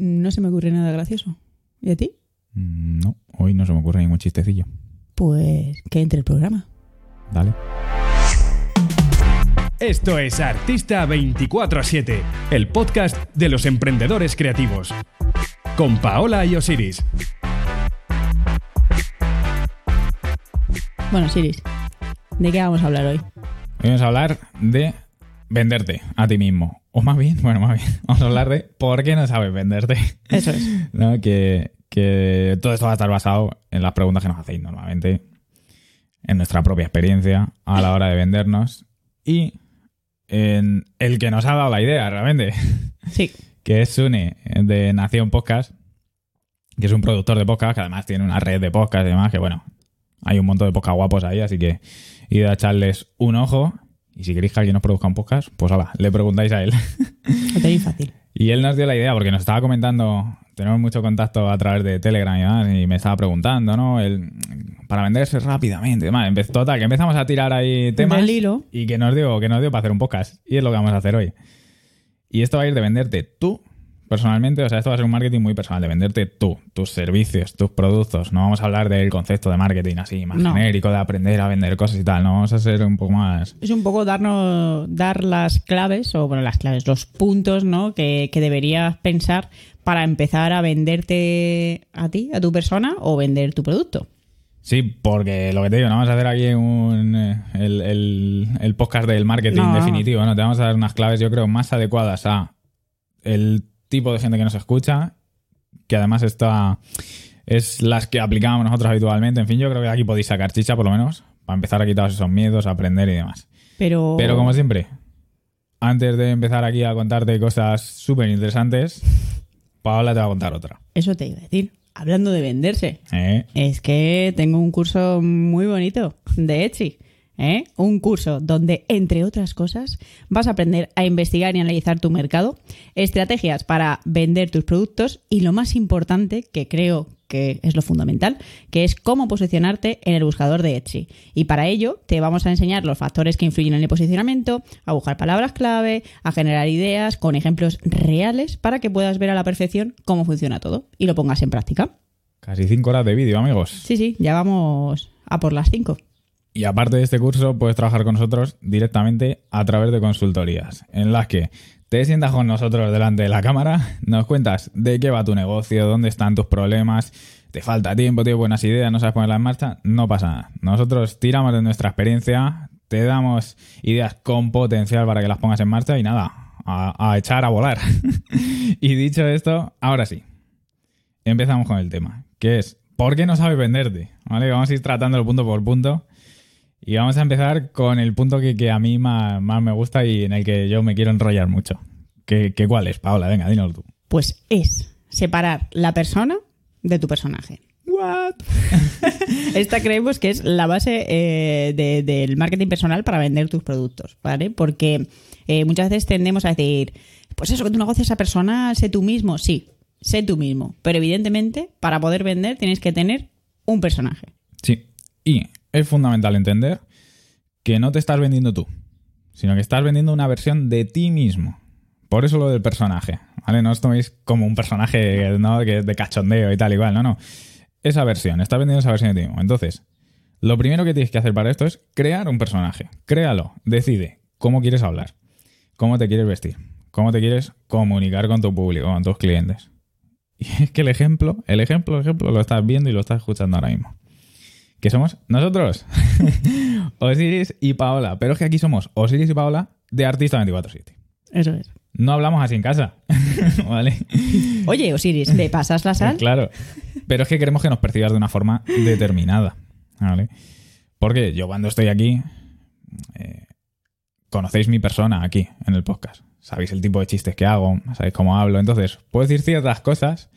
no se me ocurre nada gracioso. ¿Y a ti? Mm, No, hoy no se me ocurre ningún chistecillo. Pues que entre el programa. Dale. Esto es Artista 24-7, el podcast de los emprendedores creativos. Con Paola y Osiris. Bueno, Siris, ¿de qué vamos a hablar hoy? Hoy vamos a hablar de venderte a ti mismo. O más bien, bueno, más bien, vamos a hablar de por qué no sabes venderte. Eso es. ¿No? Que, que todo esto va a estar basado en las preguntas que nos hacéis normalmente, en nuestra propia experiencia a la hora de vendernos y en el que nos ha dado la idea realmente, Sí. que es Sune de Nación Podcast, que es un productor de podcast, que además tiene una red de podcast y demás, que bueno, hay un montón de podcast guapos ahí, así que id a echarles un ojo. Y si queréis que alguien nos produzca un podcast, pues hola, le preguntáis a él. Fácil. Y él nos dio la idea, porque nos estaba comentando, tenemos mucho contacto a través de Telegram y demás, y me estaba preguntando, ¿no? El, para venderse rápidamente. y demás. Empezó, total, que empezamos a tirar ahí temas. Del hilo. Y que nos dio, que nos dio para hacer un podcast. Y es lo que vamos a hacer hoy. Y esto va a ir de venderte tú, personalmente, o sea, esto va a ser un marketing muy personal, de venderte tú, tus servicios, tus productos. No vamos a hablar del concepto de marketing así, más No. genérico, de aprender a vender cosas y tal. No, vamos a ser un poco más... Es un poco darnos, dar las claves, o bueno, las claves, los puntos, ¿no? Que, que deberías pensar para empezar a venderte a ti, a tu persona, o vender tu producto. Sí, porque lo que te digo, no vamos a hacer aquí un, eh, el, el- el podcast del marketing No. definitivo, ¿no? Te vamos a dar unas claves, yo creo, más adecuadas a el tipo de gente que nos escucha, que además está es las que aplicamos nosotros habitualmente. En fin, yo creo que de aquí podéis sacar chicha, por lo menos, para empezar a quitaros esos miedos, a aprender y demás. Pero, Pero como siempre, antes de empezar aquí a contarte cosas súper interesantes, Paola te va a contar otra. eso te iba a decir. Hablando de venderse, ¿eh? es que tengo un curso muy bonito de Etsy. ¿Eh? Un curso donde, entre otras cosas, vas a aprender a investigar y analizar tu mercado, estrategias para vender tus productos y lo más importante, que creo que es lo fundamental, que es cómo posicionarte en el buscador de Etsy. Y para ello te vamos a enseñar los factores que influyen en el posicionamiento, a buscar palabras clave, a generar ideas con ejemplos reales para que puedas ver a la perfección cómo funciona todo y lo pongas en práctica. Casi cinco horas de vídeo, amigos. Sí, sí, ya vamos a por las 5. Y aparte de este curso, puedes trabajar con nosotros directamente a través de consultorías, en las que te sientas con nosotros delante de la cámara, nos cuentas de qué va tu negocio, dónde están tus problemas, te falta tiempo, tienes buenas ideas, no sabes ponerlas en marcha, no pasa nada. Nosotros tiramos de nuestra experiencia, te damos ideas con potencial para que las pongas en marcha y nada, a, echar a volar. y dicho esto, ahora sí, empezamos con el tema, que es ¿por qué no sabes venderte? ¿Vale? Vamos a ir tratándolo punto por punto. Y vamos a empezar con el punto que, que a mí más, más me gusta y en el que yo me quiero enrollar mucho. ¿Qué, qué cuál es, Paola? Venga, dínoslo tú. Pues es separar la persona de tu personaje. What? Esta creemos que es la base eh, de- del marketing personal para vender tus productos, ¿vale? Porque eh, muchas veces tendemos a decir, pues eso, que tu negocio sea personal, sé tú mismo. Sí, sé tú mismo. Pero evidentemente, para poder vender tienes que tener un personaje. Sí. Y es fundamental entender que no te estás vendiendo tú, sino que estás vendiendo una versión de ti mismo. Por eso lo del personaje, ¿vale? No os toméis como un personaje de cachondeo y tal, igual, no, no. Esa versión, estás vendiendo esa versión de ti mismo. Entonces, lo primero que tienes que hacer para esto es crear un personaje. Créalo, decide cómo quieres hablar, cómo te quieres vestir, cómo te quieres comunicar con tu público, con tus clientes. Y es que el ejemplo, el ejemplo, el ejemplo lo estás viendo y lo estás escuchando ahora mismo. Que somos nosotros, Osiris y Paola. Pero es que aquí somos Osiris y Paola de Artista 24-7. Eso es. No hablamos así en casa, ¿vale? Oye, Osiris, ¿le pasas la sal? Claro. Pero es que queremos que nos percibas de una forma determinada, ¿vale? Porque yo cuando estoy aquí, eh, conocéis mi persona aquí en el podcast. Sabéis el tipo de chistes que hago, sabéis cómo hablo. Entonces, puedo decir ciertas cosas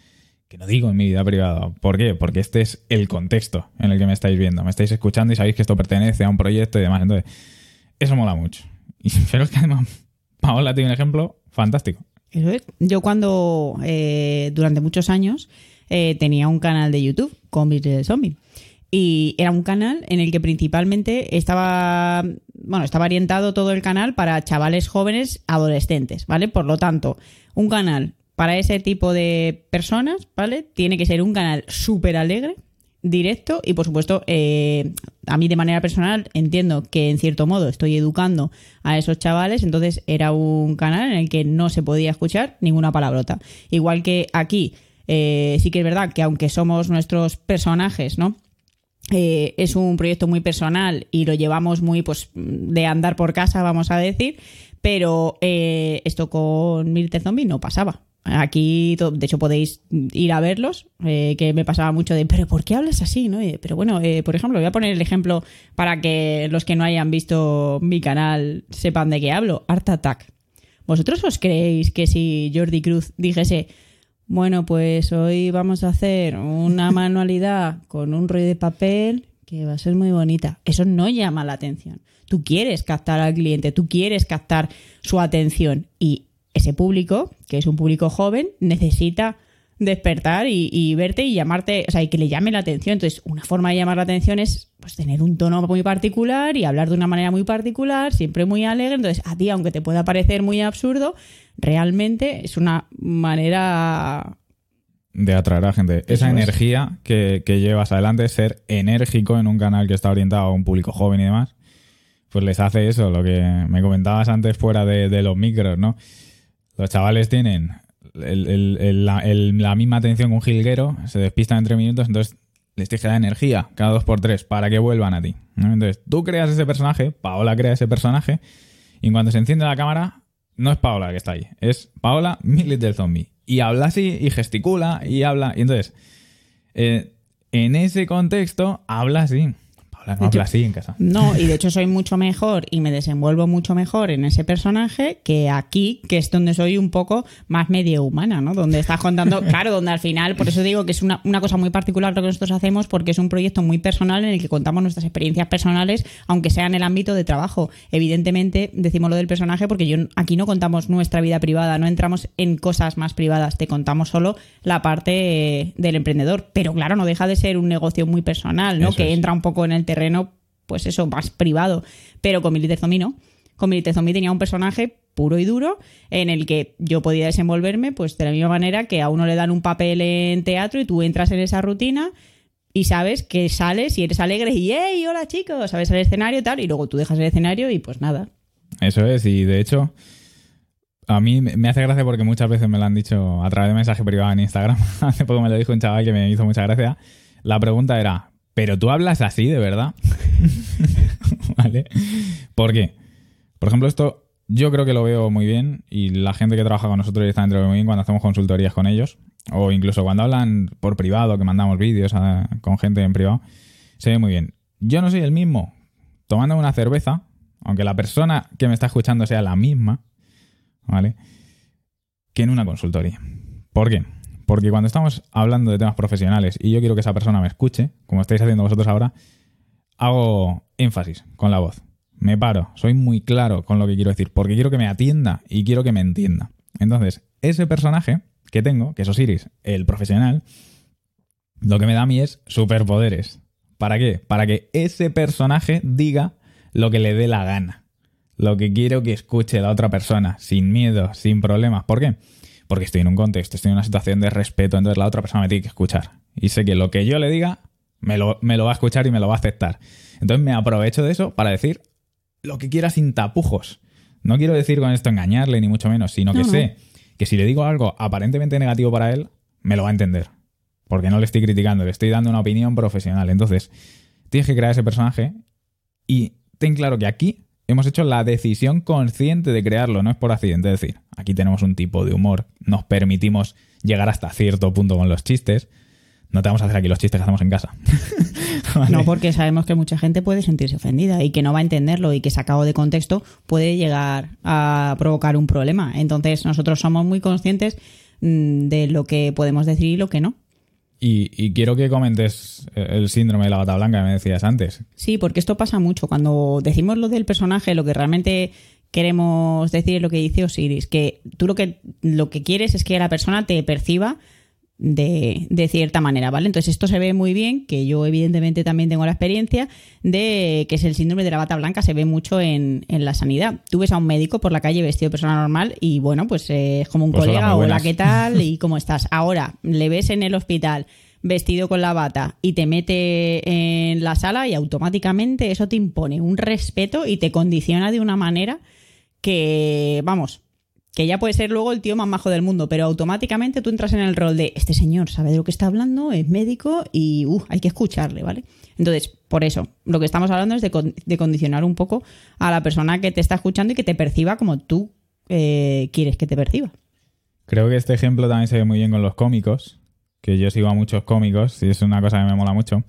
que no digo en mi vida privada. ¿Por qué? Porque este es el contexto en el que me estáis viendo. Me estáis escuchando y sabéis que esto pertenece a un proyecto y demás. Entonces, eso mola mucho. Pero es que además, Paola tiene un ejemplo fantástico. Eso es. Yo cuando, eh, durante muchos años, eh, tenía un canal de YouTube con Business Zombie. Y era un canal en el que principalmente estaba, bueno, estaba orientado todo el canal para chavales jóvenes adolescentes, ¿vale? Por lo tanto, un canal para ese tipo de personas, ¿vale? Tiene que ser un canal súper alegre, directo y por supuesto eh, a mí de manera personal entiendo que en cierto modo estoy educando a esos chavales entonces era un canal en el que no se podía escuchar ninguna palabrota. Igual que aquí eh, sí que es verdad que aunque somos nuestros personajes no eh, es un proyecto muy personal y lo llevamos muy pues de andar por casa vamos a decir pero esto con Milter Zombie no pasaba Aquí, de hecho, podéis ir a verlos, eh, que me pasaba mucho de, pero ¿por qué hablas así? ¿no? Pero bueno, eh, por ejemplo, voy a poner el ejemplo para que los que no hayan visto mi canal sepan de qué hablo. Art Attack. ¿Vosotros os creéis que si Jordi Cruz dijese, bueno, pues hoy vamos a hacer una manualidad con un rollo de papel que va a ser muy bonita. Eso no llama la atención. Tú quieres captar al cliente, tú quieres captar su atención y ese público, que es un público joven, necesita despertar y, verte y llamarte, o sea, y que le llame la atención. Entonces, una forma de llamar la atención es pues tener un tono muy particular y hablar de una manera muy particular, siempre muy alegre. Entonces, a ti, aunque te pueda parecer muy absurdo, realmente es una manera de atraer a gente. Esa energía que, llevas adelante, ser enérgico en un canal que está orientado a un público joven y demás, pues les hace eso, lo que me comentabas antes fuera de, de los micros, ¿no? Los chavales tienen la, misma atención que un jilguero, se despistan en tres minutos, entonces les tienes que dar energía cada dos por tres para que vuelvan a ti. Entonces tú creas ese personaje, Paola crea ese personaje, y cuando se enciende la cámara, no es Paola que está ahí, es Paola Millet del Zombie. Y habla así, y gesticula, y habla. Y entonces, eh, en ese contexto, habla así no habla así en casa. No, y de hecho soy mucho mejor y me desenvuelvo mucho mejor en ese personaje que aquí, que es donde soy un poco más medio humana, ¿no? Donde estás contando, claro, donde al final, por eso digo que es una, una cosa muy particular lo que nosotros hacemos, porque es un proyecto muy personal en el que contamos nuestras experiencias personales, aunque sea en el ámbito de trabajo. Evidentemente, decimos lo del personaje porque yo aquí no contamos nuestra vida privada, no entramos en cosas más privadas, te contamos solo la parte del emprendedor. Pero claro, no deja de ser un negocio muy personal, ¿no? que entra un poco en el terreno, pues eso, más privado. Pero con Zombie no. Con Zombie tenía un personaje puro y duro en el que yo podía desenvolverme pues de la misma manera que a uno le dan un papel en teatro y tú entras en esa rutina y sabes que sales y eres alegre y ¡hey! Hola chicos, sabes el escenario y tal, y luego tú dejas el escenario y pues nada. Eso es, y de hecho, a mí me hace gracia porque muchas veces me lo han dicho a través de mensaje privado en Instagram. Hace poco me lo dijo un chaval que me hizo mucha gracia. La pregunta era, pero tú hablas así, de verdad. ¿Vale? ¿Por qué? Por ejemplo, esto yo creo que lo veo muy bien y la gente que trabaja con nosotros directamente lo ve muy bien cuando hacemos consultorías con ellos o incluso cuando hablan por privado, que mandamos vídeos con gente en privado, se ve muy bien. Yo no soy el mismo tomando una cerveza, aunque la persona que me está escuchando sea la misma, ¿vale? Que en una consultoría. ¿Por qué? Porque cuando estamos hablando de temas profesionales y yo quiero que esa persona me escuche, como estáis haciendo vosotros ahora, hago énfasis con la voz. Me paro, soy muy claro con lo que quiero decir, porque quiero que me atienda y quiero que me entienda. Entonces, ese personaje que tengo, que es Osiris, el profesional, lo que me da a mí es superpoderes. ¿Para qué? Para que ese personaje diga lo que le dé la gana. Lo que quiero que escuche la otra persona, sin miedo, sin problemas. ¿Por qué? Porque estoy en un contexto, estoy en una situación de respeto, entonces la otra persona me tiene que escuchar. Y sé que lo que yo le diga me lo, va a escuchar y me lo va a aceptar. Entonces me aprovecho de eso para decir lo que quiera sin tapujos. No quiero decir con esto engañarle, ni mucho menos, sino que sé que si le digo algo aparentemente negativo para él, me lo va a entender. Porque no le estoy criticando, le estoy dando una opinión profesional. Entonces, tienes que crear ese personaje y ten claro que aquí hemos hecho la decisión consciente de crearlo, no es por accidente. Es decir, aquí tenemos un tipo de humor, nos permitimos llegar hasta cierto punto con los chistes. No te vamos a hacer aquí los chistes que hacemos en casa. No, porque sabemos que mucha gente puede sentirse ofendida y que no va a entenderlo y que sacado de contexto puede llegar a provocar un problema. Entonces nosotros somos muy conscientes mm, de lo que podemos decir y lo que no. Y, quiero que comentes el síndrome de la bata blanca que me decías antes. Sí, porque esto pasa mucho. Cuando decimos lo del personaje, lo que realmente queremos decir es lo que dice Osiris, que tú lo que, lo que quieres es que la persona te perciba de, de, cierta manera, ¿vale? Entonces esto se ve muy bien, que yo evidentemente también tengo la experiencia de que es el síndrome de la bata blanca, se ve mucho en, en la sanidad. Tú ves a un médico por la calle vestido de persona normal y bueno, pues eh, es como un Pues colega, hola, buenas". ¿qué tal? ¿Y cómo estás? Ahora, le ves en el hospital vestido con la bata y te mete en la sala y automáticamente eso te impone un respeto y te condiciona de una manera que, vamos, que ya puede ser luego el tío más majo del mundo, pero automáticamente tú entras en el rol de este señor sabe de lo que está hablando, es médico y uh, hay que escucharle, ¿vale? Entonces, por eso, lo que estamos hablando es de, de condicionar un poco a la persona que te está escuchando y que te perciba como tú eh, quieres que te perciba. Creo que este ejemplo también se ve muy bien con los cómicos, que yo sigo a muchos cómicos y es una cosa que me mola mucho.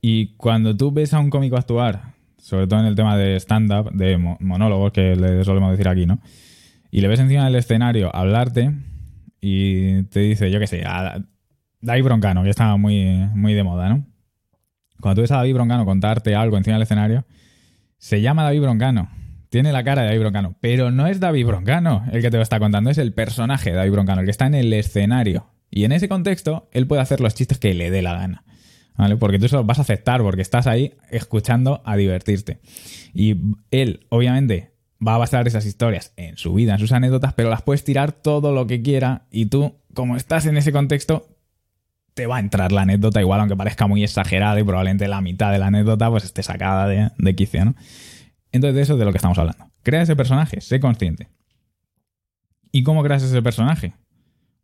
Y cuando tú ves a un cómico actuar, sobre todo en el tema de stand-up, de mo- monólogos, que le solemos decir aquí, ¿no? Y le ves encima del escenario hablarte y te dice, yo qué sé, a David Broncano, que está muy, muy de moda, ¿no? Cuando tú ves a David Broncano contarte algo encima del escenario, se llama David Broncano. Tiene la cara de David Broncano. Pero no es David Broncano el que te lo está contando, es el personaje de David Broncano, el que está en el escenario. Y en ese contexto, él puede hacer los chistes que le dé la gana. ¿Vale? Porque tú se los vas a aceptar, porque estás ahí escuchando a divertirte. Y él, obviamente, va a basar esas historias en su vida, en sus anécdotas, pero las puedes tirar todo lo que quiera y tú, como estás en ese contexto, te va a entrar la anécdota igual, aunque parezca muy exagerada y probablemente la mitad de la anécdota pues esté sacada de, de quicio, ¿no? Entonces de eso es de lo que estamos hablando. Crea ese personaje, sé consciente. ¿Y cómo creas ese personaje?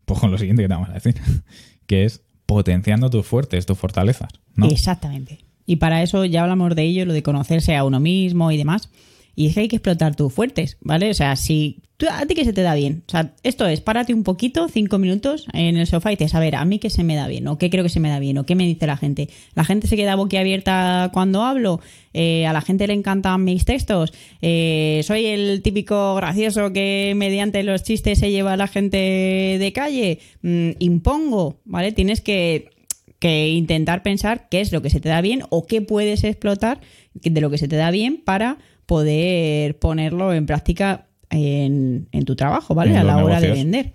Pues con lo siguiente que te vamos a decir, que es potenciando tus fuertes, tus fortalezas. Exactamente. Y para eso ya hablamos de ello, lo de conocerse a uno mismo y demás. Y es que hay que explotar tus fuertes, ¿vale? O sea, si a ti que se te da bien. O sea, esto es, párate un poquito, cinco minutos en el sofá y dices, a ver, a mí qué se me da bien, o qué creo que se me da bien, o qué me dice la gente. La gente se queda boquiabierta cuando hablo, eh, a la gente le encantan mis textos, eh, soy el típico gracioso que mediante los chistes se lleva a la gente de calle, Mm, impongo, ¿vale? Tienes que que intentar pensar qué es lo que se te da bien o qué puedes explotar de lo que se te da bien para poder ponerlo en práctica en, en tu trabajo, ¿vale? En A la hora de vender.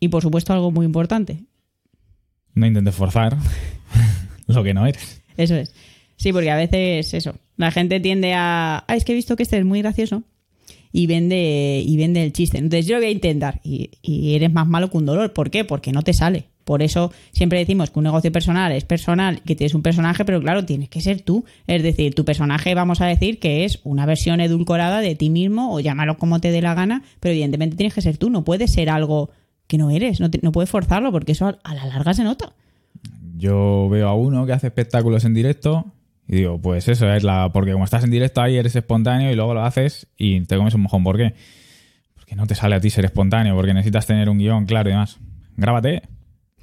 Y por supuesto algo muy importante, No intentes forzar lo que no eres. eso es. Sí, porque a veces eso, la gente tiende a, ah, es que he visto que este es muy gracioso y vende y vende el chiste. Entonces yo lo voy a intentar y, y eres más malo que un dolor. ¿Por qué? Porque no te sale. Por eso siempre decimos que un negocio personal es personal, que tienes un personaje, pero claro, tienes que ser tú. Es decir, tu personaje vamos a decir que es una versión edulcorada de ti mismo o llámalo como te dé la gana, pero evidentemente tienes que ser tú. No puedes ser algo que no eres, no, no puedes forzarlo porque eso a, a la larga se nota. Yo veo a uno que hace espectáculos en directo y digo, pues eso es la. Porque como estás en directo ahí eres espontáneo y luego lo haces y te comes un mojón. ¿Por qué? Porque no te sale a ti ser espontáneo, porque necesitas tener un guion claro y demás. Grábate,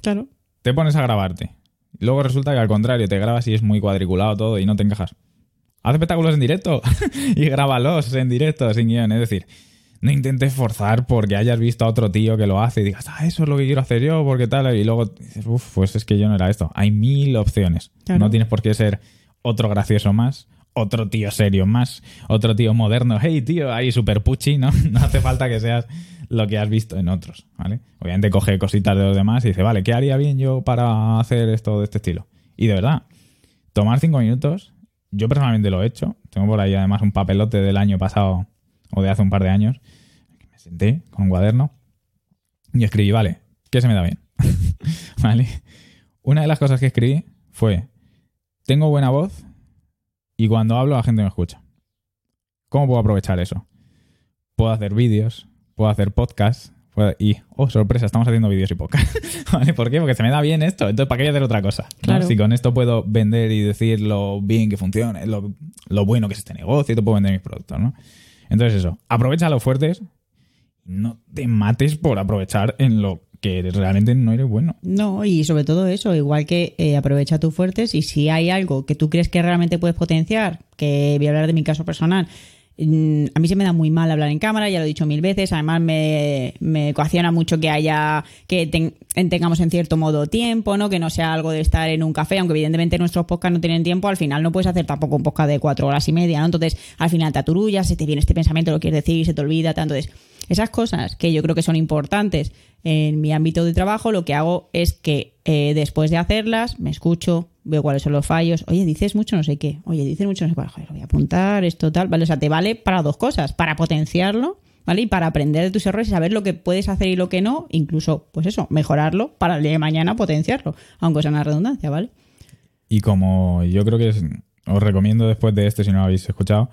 Claro. te pones a grabarte. Luego resulta que al contrario, te grabas y es muy cuadriculado todo y no te encajas. Haz espectáculos en directo y grábalos en directo sin guion. Es decir, no intentes forzar porque hayas visto a otro tío que lo hace y digas, ah, eso es lo que quiero hacer yo, porque tal. Y luego dices, uff, pues es que yo no era esto. Hay mil opciones. Claro. No tienes por qué ser otro gracioso más, otro tío serio más, otro tío moderno. Hey, tío, ahí super puchi, ¿no? No hace falta que seas lo que has visto en otros, ¿vale? Obviamente coge cositas de los demás y dice, vale, ¿qué haría bien yo para hacer esto de este estilo? Y de verdad, tomar cinco minutos, yo personalmente lo he hecho. Tengo por ahí además un papelote del año pasado o de hace un par de años. Me senté con un cuaderno y escribí, vale, ¿qué se me da bien? ¿Vale? Una de las cosas que escribí fue, tengo buena voz y cuando hablo la gente me escucha. ¿Cómo puedo aprovechar eso? Puedo hacer vídeos, puedo hacer podcasts puedo- y, oh, sorpresa, estamos haciendo vídeos y podcasts. ¿Vale? ¿Por qué? Porque se me da bien esto. Entonces, ¿para qué voy a hacer otra cosa? ¿no? Claro. Si con esto puedo vender y decir lo bien que funciona, lo, lo bueno que es este negocio, y te puedo vender mis productos, ¿no? Entonces eso, aprovecha los fuertes, no te mates por aprovechar en lo que realmente no eres bueno. No, y sobre todo eso, igual que eh, aprovecha tus fuertes y si hay algo que tú crees que realmente puedes potenciar, que voy a hablar de mi caso personal, a mí se me da muy mal hablar en cámara, ya lo he dicho mil veces, además me, me coacciona mucho que haya, que ten- tengamos en cierto modo tiempo, ¿no? Que no sea algo de estar en un café, aunque evidentemente nuestros podcasts no tienen tiempo, al final no puedes hacer tampoco un podcast de cuatro horas y media, ¿no? Entonces, al final te aturullas, se te viene este pensamiento, lo quieres decir, se te olvida, tal. entonces esas cosas que yo creo que son importantes en mi ámbito de trabajo, lo que hago es que eh, después de hacerlas me escucho, veo cuáles son los fallos. Oye, dices mucho no sé qué. Oye, dices mucho no sé qué. Joder, lo voy a apuntar, esto tal. Vale, o sea, te vale para dos cosas. Para potenciarlo, ¿vale? Y para aprender de tus errores y saber lo que puedes hacer y lo que no. Incluso, pues eso, mejorarlo para el día de mañana potenciarlo. Aunque sea una redundancia, ¿vale? Y como yo creo que es- os recomiendo después de este, si no lo habéis escuchado,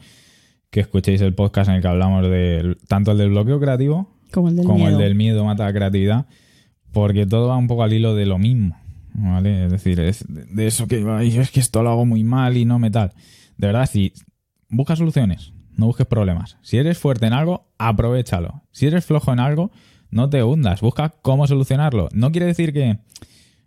que escuchéis el podcast en el que hablamos de tanto el del bloqueo creativo Como el del como miedo. el del miedo mata la creatividad, porque todo va un poco al hilo de lo mismo, ¿vale? Es decir, es de eso que "Ay, es que esto lo hago muy mal y no me tal. De verdad, si busca soluciones, no busques problemas. Si eres fuerte en algo, aprovechalo. Si eres flojo en algo, no te hundas, busca cómo solucionarlo. No quiere decir que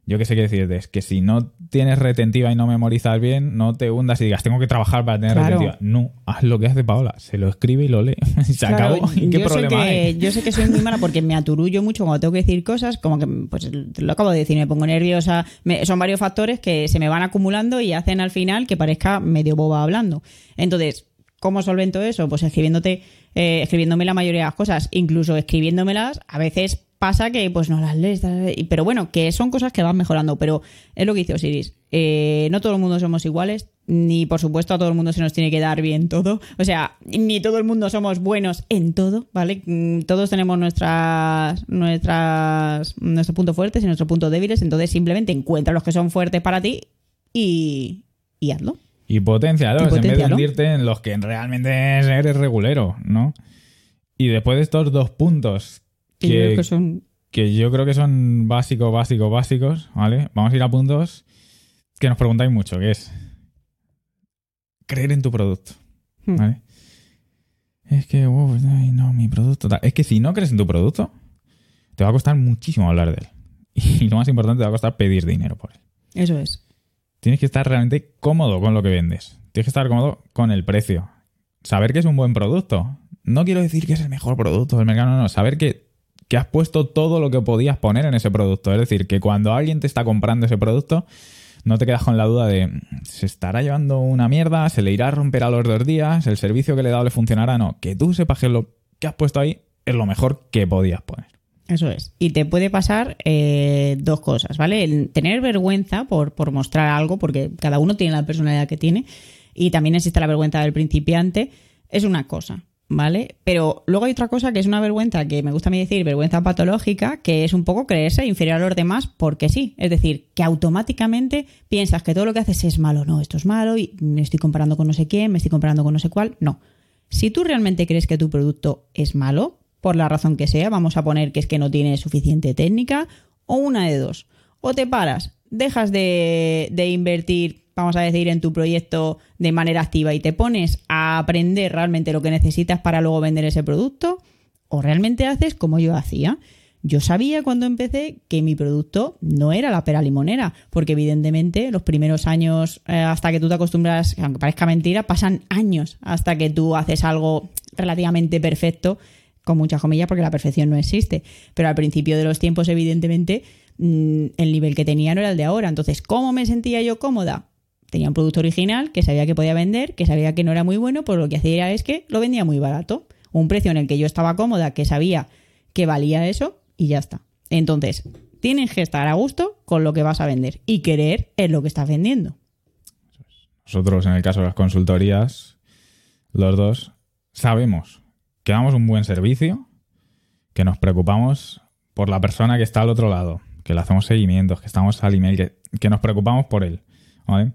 yo qué sé qué decirte, es que si no tienes retentiva y no memorizas bien, no te hundas y digas, tengo que trabajar para tener Claro. retentiva. No, haz lo que hace Paola, se lo escribe y lo lee. se Claro, acabó. ¿Y ¿Qué yo sé problema que, hay? Yo sé que soy muy mala porque me aturullo mucho cuando tengo que decir cosas, como que, pues lo acabo de decir, me pongo nerviosa. Me- son varios factores que se me van acumulando y hacen al final que parezca medio boba hablando. Entonces, ¿cómo solvento eso? Pues escribiéndote, eh, escribiéndome la mayoría de las cosas, incluso escribiéndomelas, a veces pasa que pues no las lees, pero bueno, que son cosas que van mejorando, pero es lo que dice Osiris, eh, no todo el mundo somos iguales, ni por supuesto a todo el mundo se nos tiene que dar bien todo, o sea, ni todo el mundo somos buenos en todo, ¿vale? Mm, Todos tenemos nuestras, nuestras, nuestros puntos fuertes y nuestros puntos débiles, entonces simplemente encuentra los que son fuertes para ti y, y hazlo. Y potencialos, Y en vez de hundirte en los que realmente eres regulero, ¿no? Y después de estos dos puntos Que yo creo que, son que yo creo que son básicos, básicos, básicos, ¿vale? Vamos a ir a puntos que nos preguntáis mucho, que es creer en tu producto, Hmm. ¿vale? Es que, wow, ay, no, mi producto... Es que si no crees en tu producto, te va a costar muchísimo hablar de él. Y lo más importante, te va a costar pedir dinero por él. Eso es. Tienes que estar realmente cómodo con lo que vendes. Tienes que estar cómodo con el precio. Saber que es un buen producto. No quiero decir que es el mejor producto del mercado, no, no. Saber que, que has puesto todo lo que podías poner en ese producto. Es decir, que cuando alguien te está comprando ese producto, no te quedas con la duda de se estará llevando una mierda, se le irá a romper a los dos días, el servicio que le he dado le funcionará. No, que tú sepas que lo que has puesto ahí es lo mejor que podías poner. Eso es. Y te puede pasar eh, dos cosas, ¿vale? El tener vergüenza por, por mostrar algo, porque cada uno tiene la personalidad que tiene, y también existe la vergüenza del principiante, es una cosa, ¿vale? Pero luego hay otra cosa que es una vergüenza, que me gusta a mí decir, vergüenza patológica, que es un poco creerse inferior a los demás porque sí. Es decir, que automáticamente piensas que todo lo que haces es malo, no, esto es malo, y me estoy comparando con no sé quién, me estoy comparando con no sé cuál. No. Si tú realmente crees que tu producto es malo, por la razón que sea, vamos a poner que es que no tiene suficiente técnica, o una de dos. O te paras, dejas de, de invertir, vamos a decir, en tu proyecto de manera activa y te pones a aprender realmente lo que necesitas para luego vender ese producto, o realmente haces como yo hacía. Yo sabía cuando empecé que mi producto no era la pera limonera, porque evidentemente los primeros años, eh, hasta que tú te acostumbras, aunque parezca mentira, pasan años hasta que tú haces algo relativamente perfecto, con muchas comillas, porque la perfección no existe. Pero al principio de los tiempos, evidentemente, mm, el nivel que tenía no era el de ahora. Entonces, ¿cómo me sentía yo cómoda? Tenía un producto original que sabía que podía vender, que sabía que no era muy bueno, pues lo que hacía es que lo vendía muy barato. Un precio en el que yo estaba cómoda, que sabía que valía eso, y ya está. Entonces, tienes que estar a gusto con lo que vas a vender y querer en lo que estás vendiendo. Nosotros, en el caso de las consultorías, los dos sabemos que damos un buen servicio, que nos preocupamos por la persona que está al otro lado, que le hacemos seguimientos, que estamos al email, que, que nos preocupamos por él. ¿vale?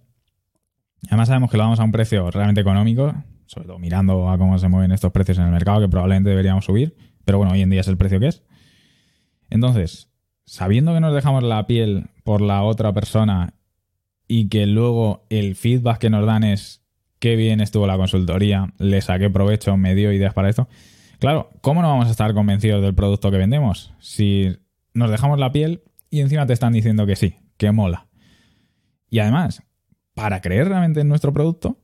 Además sabemos que lo damos a un precio realmente económico, sobre todo mirando a cómo se mueven estos precios en el mercado, que probablemente deberíamos subir, pero bueno, hoy en día es el precio que es. Entonces, sabiendo que nos dejamos la piel por la otra persona y que luego el feedback que nos dan es qué bien estuvo la consultoría, le saqué provecho, me dio ideas para esto. Claro, ¿cómo no vamos a estar convencidos del producto que vendemos? Si nos dejamos la piel y encima te están diciendo que sí, que mola. Y además, para creer realmente en nuestro producto,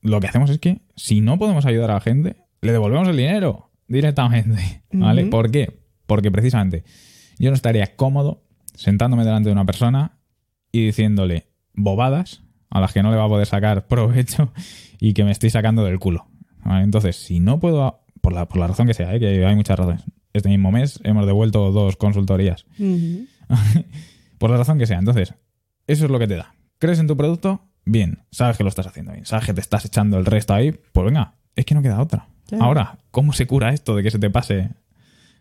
lo que hacemos es que si no podemos ayudar a la gente, le devolvemos el dinero directamente. ¿Vale? ¿Por qué? Porque precisamente yo no estaría cómodo sentándome delante de una persona y diciéndole bobadas a las que no le va a poder sacar provecho y que me estoy sacando del culo. ¿vale? Entonces, si no puedo por la, por la razón que sea, ¿eh? que hay muchas razones. Este mismo mes hemos devuelto dos consultorías. Por la razón que sea. Entonces, eso es lo que te da. ¿Crees en tu producto? Bien. Sabes que lo estás haciendo bien. Sabes que te estás echando el resto ahí. Pues venga, es que no queda otra. Claro. Ahora, ¿cómo se cura esto de que se te pase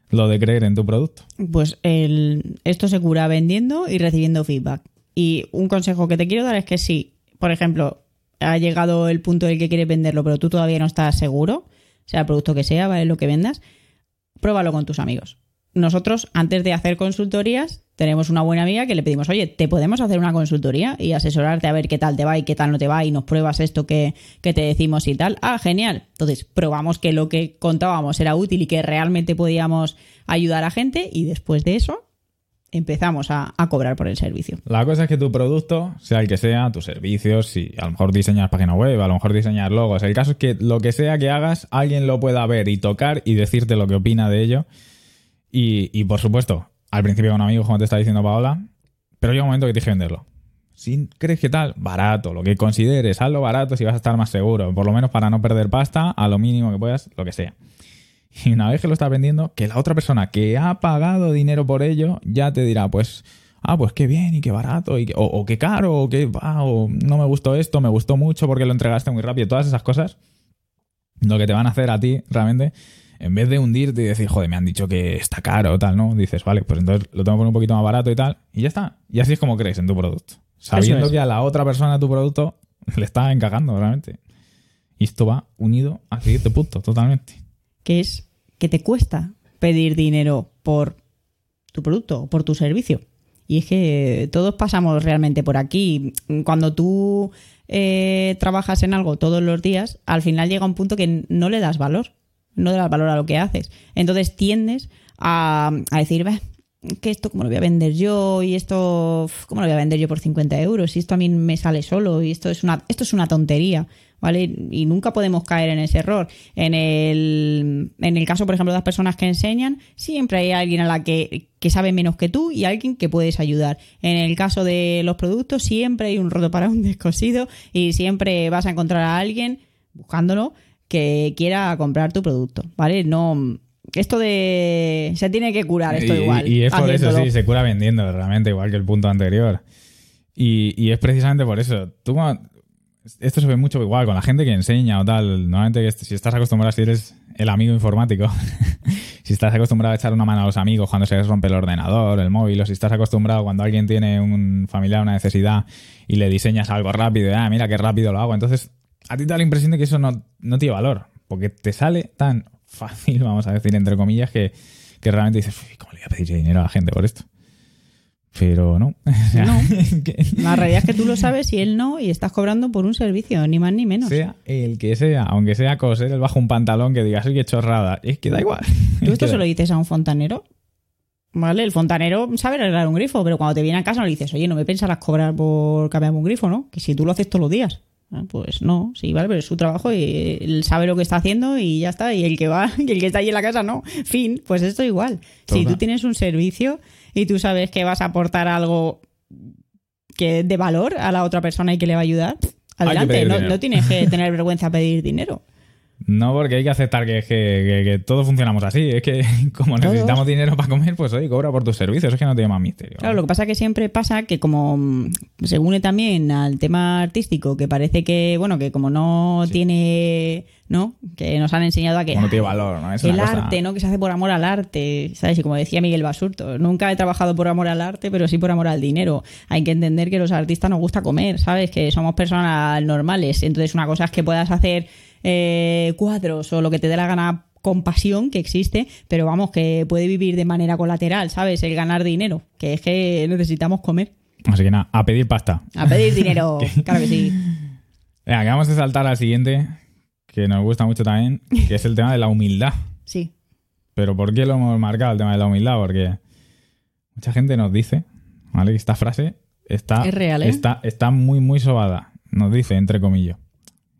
lo de creer en tu producto? Pues el, esto se cura vendiendo y recibiendo feedback. Y un consejo que te quiero dar es que si, por ejemplo, ha llegado el punto en el que quieres venderlo, pero tú todavía no estás seguro, sea el producto que sea, vale lo que vendas, pruébalo con tus amigos. Nosotros, antes de hacer consultorías, tenemos una buena amiga que le pedimos, oye, ¿te podemos hacer una consultoría y asesorarte a ver qué tal te va y qué tal no te va y nos pruebas esto que, que te decimos y tal? Ah, genial. Entonces, probamos que lo que contábamos era útil y que realmente podíamos ayudar a gente y después de eso empezamos a, a cobrar por el servicio. La cosa es que tu producto, sea el que sea, tus servicios, si a lo mejor diseñas página web, a lo mejor diseñas logos, el caso es que lo que sea que hagas, alguien lo pueda ver y tocar y decirte lo que opina de ello. Y, y, por supuesto, al principio con amigos, como te está diciendo Paola, pero llega un momento que tienes que venderlo. Si crees que tal, barato, lo que consideres, hazlo barato si vas a estar más seguro, por lo menos para no perder pasta, a lo mínimo que puedas, lo que sea. Y una vez que lo estás vendiendo, que la otra persona que ha pagado dinero por ello ya te dirá, pues, ah, pues qué bien y qué barato, y, o, o qué caro, o qué, ah, o no me gustó esto, me gustó mucho porque lo entregaste muy rápido, todas esas cosas, lo que te van a hacer a ti realmente, en vez de hundirte y decir, joder, me han dicho que está caro o tal, ¿no? Dices, vale, pues entonces lo tengo que poner un poquito más barato y tal, y ya está. Y así es como crees en tu producto. Sabiendo es. que a la otra persona tu producto le está encajando realmente. Y esto va unido al siguiente punto, totalmente. que es que te cuesta pedir dinero por tu producto o por tu servicio. Y es que todos pasamos realmente por aquí. Cuando tú eh, trabajas en algo todos los días, al final llega un punto que no le das valor. No le das valor a lo que haces. Entonces tiendes a, a decir, "Bah, que esto cómo lo voy a vender yo y esto cómo lo voy a vender yo por 50 euros y esto a mí me sale solo y esto es una esto es una tontería vale y nunca podemos caer en ese error. En el en el caso por ejemplo de las personas que enseñan siempre hay alguien a la que, que sabe menos que tú y alguien que puedes ayudar. En el caso de los productos siempre hay un roto para un descosido y siempre vas a encontrar a alguien buscándolo que quiera comprar tu producto vale no esto de. Se tiene que curar esto y, igual. Y es por eso, sí, se cura vendiendo, realmente, igual que el punto anterior. Y, y es precisamente por eso. Tú, esto se ve mucho igual con la gente que enseña o tal. Normalmente, que si estás acostumbrado, si eres el amigo informático, si estás acostumbrado a echar una mano a los amigos cuando se les rompe el ordenador, el móvil, o si estás acostumbrado cuando alguien tiene un familiar una necesidad y le diseñas algo rápido, ah, mira qué rápido lo hago. Entonces, a ti te da la impresión de que eso no, no tiene valor, porque te sale tan fácil, vamos a decir, entre comillas, que, que realmente dices, "Uy, ¿cómo le voy a pedir dinero a la gente por esto? Pero no. No. La realidad es que tú lo sabes y él no, y estás cobrando por un servicio, ni más ni menos. sea el que sea, aunque sea coser el bajo un pantalón que digas, oye, chorrada, es que da igual. ¿Tú Es esto se lo dices a un fontanero? ¿Vale? El fontanero sabe arreglar un grifo, pero cuando te viene a casa no le dices, oye, no me pensarás cobrar por cambiarme un grifo, ¿no? Que si tú lo haces todos los días. Ah, Pues no, sí, vale, pero es su trabajo y él sabe lo que está haciendo y ya está. Y el que va, y el que está ahí en la casa, no. Fin, pues esto igual. Si tú tienes un servicio y tú sabes que vas a aportar algo que de valor a la otra persona y que le va a ayudar, adelante. No, no tienes que tener vergüenza a pedir dinero. No, porque hay que aceptar que, que, que- que todos funcionamos así. Es que como Todos. necesitamos dinero para comer, pues oye, cobra por tus servicios. Es que no tiene más misterio. Claro, lo que pasa es que siempre pasa que como mm, se une también al tema artístico, que parece que, bueno, que como no tiene, ¿no? Que nos han enseñado a que Como no tiene valor, ¿no? Es el cosa- arte, ¿no? Que se hace por amor al arte, ¿sabes? Y como decía Miguel Basurto, nunca he trabajado por amor al arte, pero sí por amor al dinero. Hay que entender que los artistas nos gusta comer, ¿sabes? Que somos personas normales. Entonces, una cosa es que puedas hacer eh, cuadros o lo que te dé la gana con pasión, que existe, pero vamos, que puede vivir de manera colateral, ¿sabes? El ganar dinero, que es que necesitamos comer. Así que nada, a pedir pasta. A pedir dinero, claro que sí. Venga, que vamos a saltar al siguiente, que nos gusta mucho también, que es el tema de la humildad. Sí. Pero ¿por qué lo hemos marcado el tema de la humildad? Porque mucha gente nos dice, ¿vale? Que esta frase está, Es real, ¿eh? está, está muy, muy sobada. Nos dice, entre comillas,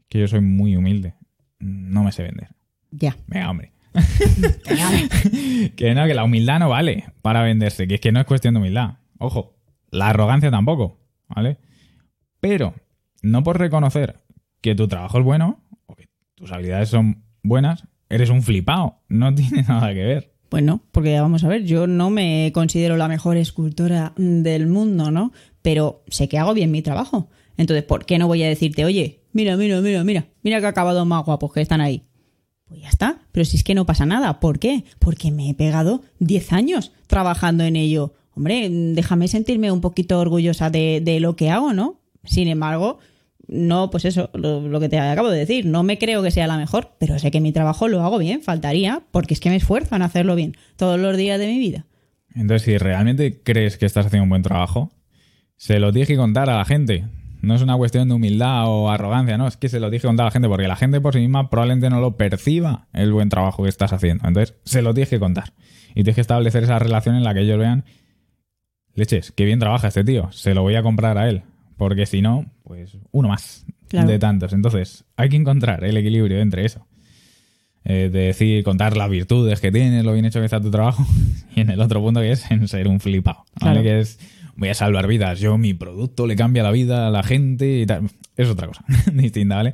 que yo soy muy humilde. No me sé vender. Ya. Venga, hombre. que no, que la humildad no vale para venderse, que es que no es cuestión de humildad. Ojo, la arrogancia tampoco, ¿vale? Pero no por reconocer que tu trabajo es bueno o que tus habilidades son buenas, eres un flipado. No tiene nada que ver. Pues no, porque vamos a ver, yo no me considero la mejor escultora del mundo, ¿no? Pero sé que hago bien mi trabajo. Entonces, ¿por qué no voy a decirte, oye, mira, mira, mira, mira, mira que acabado más guapos que están ahí? Pues ya está. Pero si es que no pasa nada. ¿Por qué? Porque me he pegado 10 años trabajando en ello. Hombre, déjame sentirme un poquito orgullosa de, de lo que hago, ¿no? Sin embargo, no, pues eso, lo, lo, que te acabo de decir, no me creo que sea la mejor, pero sé que mi trabajo lo hago bien, faltaría, porque es que me esfuerzo en hacerlo bien todos los días de mi vida. Entonces, si realmente crees que estás haciendo un buen trabajo, se lo tienes que contar a la gente. No es una cuestión de humildad o arrogancia, no, es que se lo tienes que contar a la gente, porque la gente por sí misma probablemente no lo perciba el buen trabajo que estás haciendo. Entonces, se lo tienes que contar. Y tienes que establecer esa relación en la que ellos vean, leches, qué bien trabaja este tío, se lo voy a comprar a él porque si no, pues uno más claro. de tantos. Entonces, hay que encontrar el equilibrio entre eso. Eh, de decir, contar las virtudes que tienes, lo bien hecho que está tu trabajo, y en el otro punto que es en ser un flipado. Que es, voy a salvar vidas, yo mi producto le cambia la vida a la gente y tal. Es otra cosa distinta, ¿vale?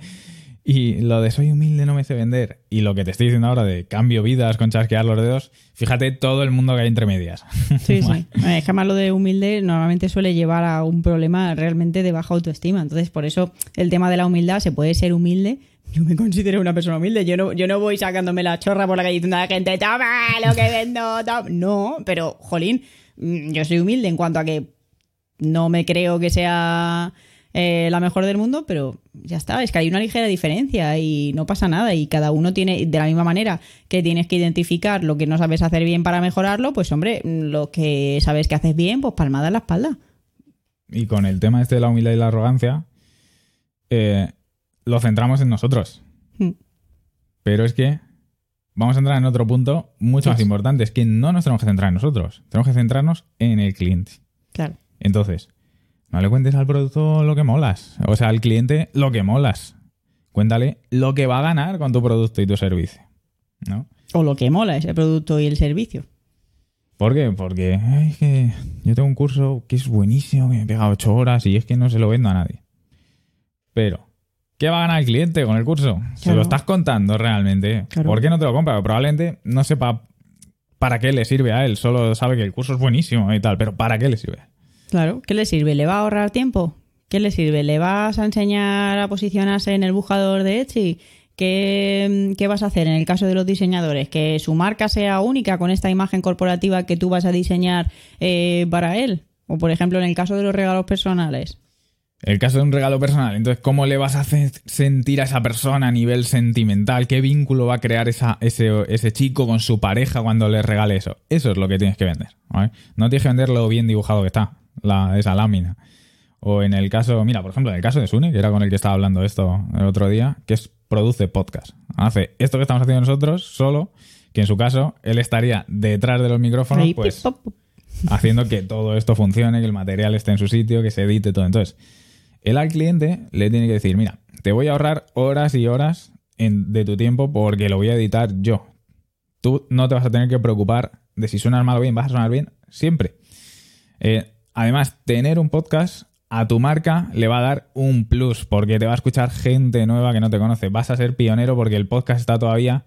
Y lo de soy humilde, no me sé vender. Y lo que te estoy diciendo ahora de cambio vidas con chasquear los dedos, fíjate todo el mundo que hay entre medias. Sí, sí. Es que además lo de humilde normalmente suele llevar a un problema realmente de baja autoestima. Entonces, por eso el tema de la humildad se puede ser humilde. Yo me considero una persona humilde. Yo no, yo no voy sacándome la chorra por la calle diciendo a la gente, toma lo que vendo. Toma. No, pero, jolín, yo soy humilde en cuanto a que no me creo que sea eh, la mejor del mundo, pero ya está, es que hay una ligera diferencia y no pasa nada y cada uno tiene, de la misma manera que tienes que identificar lo que no sabes hacer bien para mejorarlo, pues hombre, lo que sabes que haces bien, pues palmada en la espalda. Y con el tema este de la humildad y la arrogancia, eh, lo centramos en nosotros. Mm. Pero es que vamos a entrar en otro punto mucho más importante, es que no nos tenemos que centrar en nosotros, tenemos que centrarnos en el cliente. Claro. Entonces, no le cuentes al producto lo que molas. O sea, al cliente lo que molas. Cuéntale lo que va a ganar con tu producto y tu servicio. ¿No? O lo que mola ese producto y el servicio. ¿Por qué? Porque es que yo tengo un curso que es buenísimo, que me pega ocho horas y es que no se lo vendo a nadie. Pero, ¿qué va a ganar el cliente con el curso? Claro. Se lo estás contando realmente. Claro. ¿Por qué no te lo compra? Probablemente no sepa para qué le sirve a él. Solo sabe que el curso es buenísimo y tal, pero ¿para qué le sirve? Claro, ¿qué le sirve? ¿Le va a ahorrar tiempo? ¿Qué le sirve? ¿Le vas a enseñar a posicionarse en el buscador de Etsy? ¿Qué, ¿Qué, vas a hacer en el caso de los diseñadores? ¿Que su marca sea única con esta imagen corporativa que tú vas a diseñar eh, para él? O, por ejemplo, en el caso de los regalos personales. El caso de un regalo personal, entonces, ¿cómo le vas a hacer sentir a esa persona a nivel sentimental? ¿Qué vínculo va a crear esa, ese, ese, chico con su pareja cuando le regale eso? Eso es lo que tienes que vender. ¿vale? No tienes que vender lo bien dibujado que está la, esa lámina. O en el caso, mira, por ejemplo, en el caso de Sune, que era con el que estaba hablando esto el otro día, que es produce podcast. Hace esto que estamos haciendo nosotros, solo que en su caso él estaría detrás de los micrófonos, pues haciendo que todo esto funcione, que el material esté en su sitio, que se edite todo. Entonces, él al cliente le tiene que decir, mira, te voy a ahorrar horas y horas de tu tiempo porque lo voy a editar yo. Tú no te vas a tener que preocupar de si suenas mal o bien, vas a sonar bien siempre. Eh, Además, tener un podcast a tu marca le va a dar un plus porque te va a escuchar gente nueva que no te conoce. Vas a ser pionero porque el podcast está todavía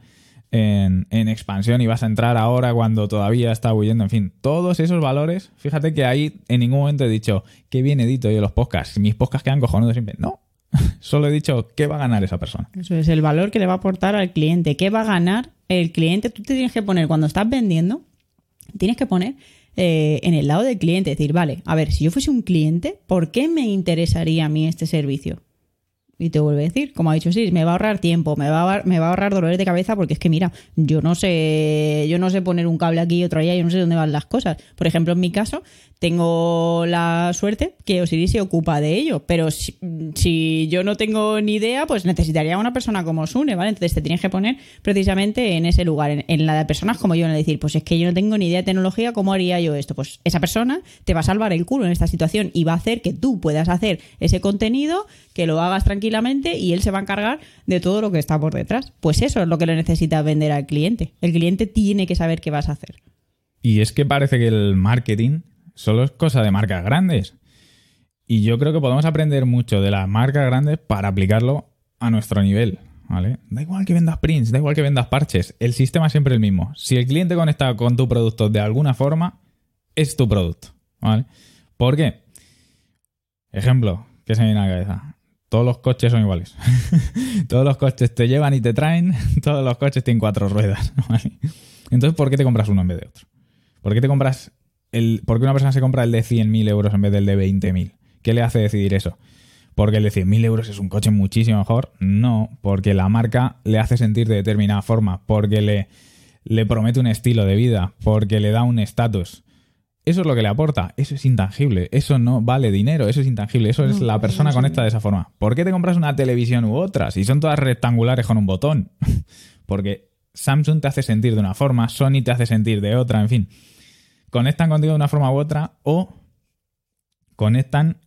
en, expansión y vas a entrar ahora cuando todavía está huyendo. En fin, todos esos valores, fíjate que ahí en ningún momento he dicho qué bien edito yo los podcasts. Mis podcasts quedan cojonudos. No. Solo he dicho qué va a ganar esa persona. Eso es el valor que le va a aportar al cliente. ¿Qué va a ganar el cliente? Tú te tienes que poner cuando estás vendiendo, tienes que poner eh, en el lado del cliente. Decir, vale, a ver, si yo fuese un cliente, ¿por qué me interesaría a mí este servicio? Y te vuelvo a decir, como ha dicho sí, me va a ahorrar tiempo, me va a me va a ahorrar dolores de cabeza porque es que mira, yo no sé, yo no sé poner un cable aquí y otro allá, yo no sé dónde van las cosas. Por ejemplo, en mi caso, tengo la suerte que Osiris se ocupa de ello, pero si, yo no tengo ni idea, pues necesitaría una persona como Sune, ¿vale? Entonces te tienes que poner precisamente en ese lugar, en, en la de personas como yo, en decir, pues es que yo no tengo ni idea de tecnología, ¿cómo haría yo esto? Pues esa persona te va a salvar el culo en esta situación y va a hacer que tú puedas hacer ese contenido, que lo hagas tranquilamente y él se va a encargar de todo lo que está por detrás. Pues eso es lo que le necesita vender al cliente. El cliente tiene que saber qué vas a hacer. Y es que parece que el marketing solo es cosa de marcas grandes. Y yo creo que podemos aprender mucho de las marcas grandes para aplicarlo a nuestro nivel. ¿vale? Da igual que vendas prints, da igual que vendas parches, el sistema es siempre el mismo. Si el cliente conecta con tu producto de alguna forma, es tu producto, ¿vale? ¿Por qué? Ejemplo, que se me viene a la cabeza. Todos los coches son iguales. todos los coches te llevan y te traen, todos los coches tienen cuatro ruedas. Entonces, ¿por qué te compras uno en vez de otro? ¿Por qué te compras el, ¿Por qué una persona se compra el de 100.000 euros en vez del de 20.000? ¿Qué le hace decidir eso? ¿Porque el de 100.000 euros es un coche muchísimo mejor? No, porque la marca le hace sentir de determinada forma, porque le, le promete un estilo de vida, porque le da un estatus. Eso es lo que le aporta, eso es intangible, eso no vale dinero, eso es intangible, eso es la persona no, conecta de esa forma. ¿Por qué te compras una televisión u otra si son todas rectangulares con un botón? porque Samsung te hace sentir de una forma, Sony te hace sentir de otra, en fin. Conectan contigo de una forma u otra o conectan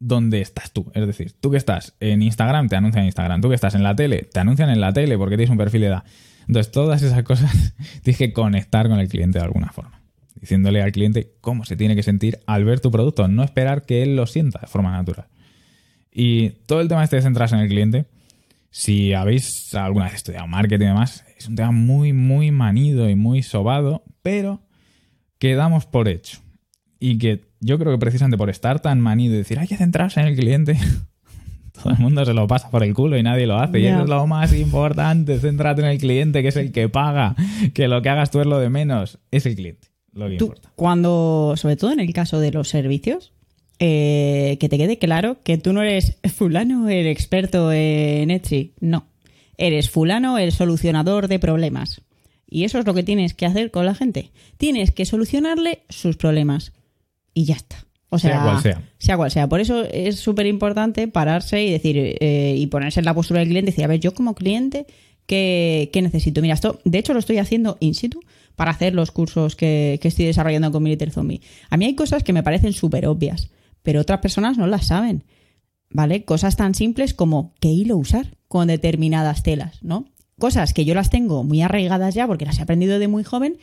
donde estás tú. Es decir, tú que estás en Instagram, te anuncian en Instagram. Tú que estás en la tele, te anuncian en la tele porque tienes un perfil de edad. Entonces, todas esas cosas tienes que conectar con el cliente de alguna forma. Diciéndole al cliente cómo se tiene que sentir al ver tu producto, no esperar que él lo sienta de forma natural. Y todo el tema este de centrarse en el cliente, si habéis alguna vez estudiado marketing y demás, es un tema muy, muy manido y muy sobado, pero que damos por hecho. Y que yo creo que precisamente por estar tan manido y decir hay que centrarse en el cliente, todo el mundo se lo pasa por el culo y nadie lo hace. Y eso es lo más importante, céntrate en el cliente, que es el que paga, que lo que hagas tú es lo de menos, es el cliente. Lo que Tú, importa. cuando, sobre todo en el caso de los servicios, eh, que te quede claro que tú no eres fulano el experto en Etsy. No. Eres fulano el solucionador de problemas. Y eso es lo que tienes que hacer con la gente. Tienes que solucionarle sus problemas. Y ya está. O sea, Sea cual sea. Sea cual sea. Por eso es súper importante pararse y decir, eh, y ponerse en la postura del cliente y decir, a ver, yo como cliente, ¿qué, qué necesito? Mira, esto, de hecho, lo estoy haciendo in situ para hacer los cursos que, que estoy desarrollando con Military Zombie. A mí hay cosas que me parecen súper obvias, pero otras personas no las saben. ¿Vale? Cosas tan simples como qué hilo usar con determinadas telas, ¿no? Cosas que yo las tengo muy arraigadas ya porque las he aprendido de muy joven,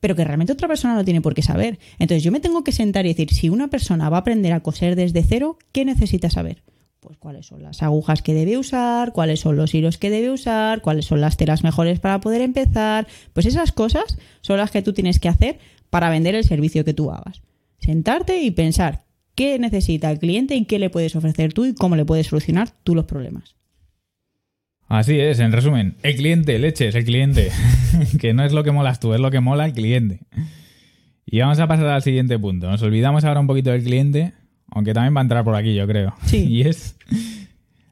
pero que realmente otra persona no tiene por qué saber. Entonces yo me tengo que sentar y decir, si una persona va a aprender a coser desde cero, ¿qué necesita saber? Pues cuáles son las agujas que debe usar, cuáles son los hilos que debe usar, cuáles son las telas mejores para poder empezar. Pues esas cosas son las que tú tienes que hacer para vender el servicio que tú hagas. Sentarte y pensar qué necesita el cliente y qué le puedes ofrecer tú y cómo le puedes solucionar tú los problemas. Así es, en resumen, el cliente, leche, es el cliente. que no es lo que molas tú, es lo que mola el cliente. Y vamos a pasar al siguiente punto. Nos olvidamos ahora un poquito del cliente, aunque también va a entrar por aquí, yo creo. Sí. Y es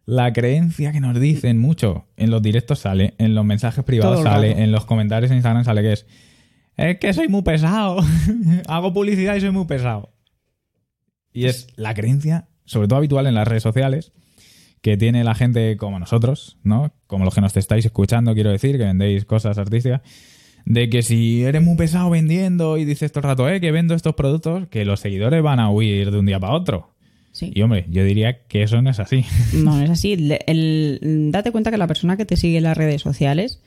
la creencia que nos dicen mucho. En los directos sale, en los mensajes privados sale, rato. en los comentarios en Instagram sale que es. Es que soy muy pesado. Hago publicidad y soy muy pesado. Y es la creencia, sobre todo habitual en las redes sociales, que tiene la gente como nosotros, ¿no? Como los que nos estáis escuchando, quiero decir, que vendéis cosas artísticas, de que si eres muy pesado vendiendo y dices todo el rato, eh, que vendo estos productos, que los seguidores van a huir de un día para otro. Sí. Y hombre, yo diría que eso no es así. No, no es así. El- date cuenta que la persona que te sigue en las redes sociales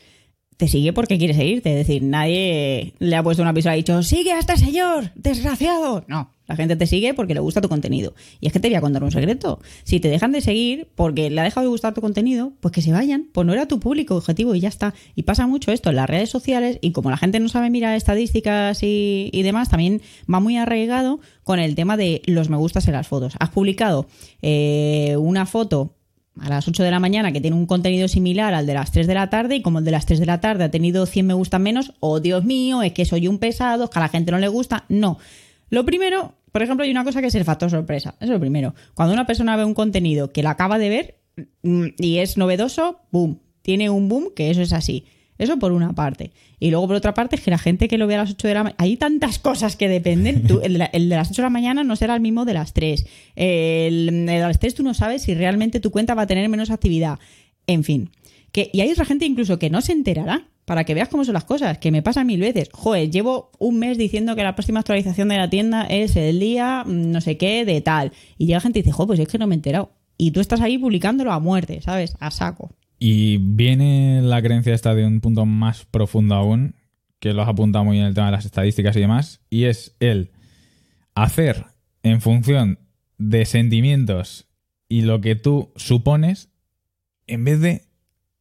te sigue porque quiere seguirte. Es decir, nadie le ha puesto una pistola y ha dicho, sigue a este señor, desgraciado. No, la gente te sigue porque le gusta tu contenido. Y es que te voy a contar un secreto. Si te dejan de seguir porque le ha dejado de gustar tu contenido, pues que se vayan. Pues no era tu público objetivo y ya está. Y pasa mucho esto en las redes sociales y como la gente no sabe mirar estadísticas y, y demás, también va muy arraigado con el tema de los me gustas en las fotos. Has publicado eh, una foto a las 8 de la mañana que tiene un contenido similar al de las 3 de la tarde y como el de las 3 de la tarde ha tenido 100 me gustan menos, oh Dios mío, es que soy un pesado, es que a la gente no le gusta. No. Lo primero, por ejemplo, hay una cosa que es el factor sorpresa. Eso es lo primero. Cuando una persona ve un contenido que la acaba de ver mm, y es novedoso, boom, tiene un boom que eso es así. Eso por una parte. Y luego por otra parte es que la gente que lo ve a las 8 de la mañana... Hay tantas cosas que dependen. Tú, el, de las 8 de la mañana no será el mismo de las 3. El, de las 3 tú no sabes si realmente tu cuenta va a tener menos actividad. En fin. Que, y hay otra gente incluso que no se enterará. Para que veas cómo son las cosas. Que me pasa mil veces. Joder, llevo un mes diciendo que la próxima actualización de la tienda es el día mm, no sé qué de tal. Y llega gente y dice, joder, pues es que no me he enterado. Y tú estás ahí publicándolo a muerte, ¿sabes? A saco. Y viene la creencia esta de un punto más profundo aún, que lo has apuntado muy en el tema de las estadísticas y demás, y es el hacer en función de sentimientos y lo que tú supones, en vez de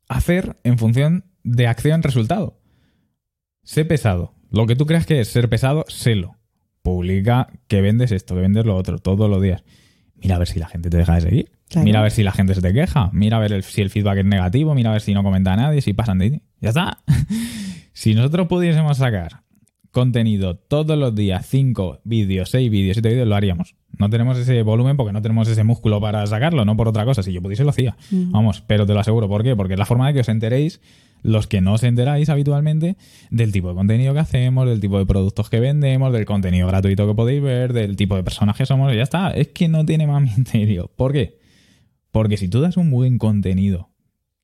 hacer en función de acción-resultado. Sé pesado. Lo que tú creas que es ser pesado, sélo. Publica que vendes esto, que vendes lo otro, todos los días. Mira a ver si la gente te deja de seguir. Claro. Mira a ver si la gente se te queja. Mira a ver el- si el feedback es negativo. Mira a ver si no comenta nadie, si pasan de ti. Ya está. si nosotros pudiésemos sacar contenido todos los días, 5 vídeos, 6 vídeos, 7 vídeos, lo haríamos. No tenemos ese volumen porque no tenemos ese músculo para sacarlo, no por otra cosa. Si yo pudiese, lo hacía. Vamos, pero te lo aseguro. ¿Por qué? Porque es la forma de que os enteréis, los que no os enteráis habitualmente, del tipo de contenido que hacemos, del tipo de productos que vendemos, del contenido gratuito que podéis ver, del tipo de personas que somos. Y ya está. Es que no tiene más misterio. ¿Por qué? Porque si tú das un buen contenido,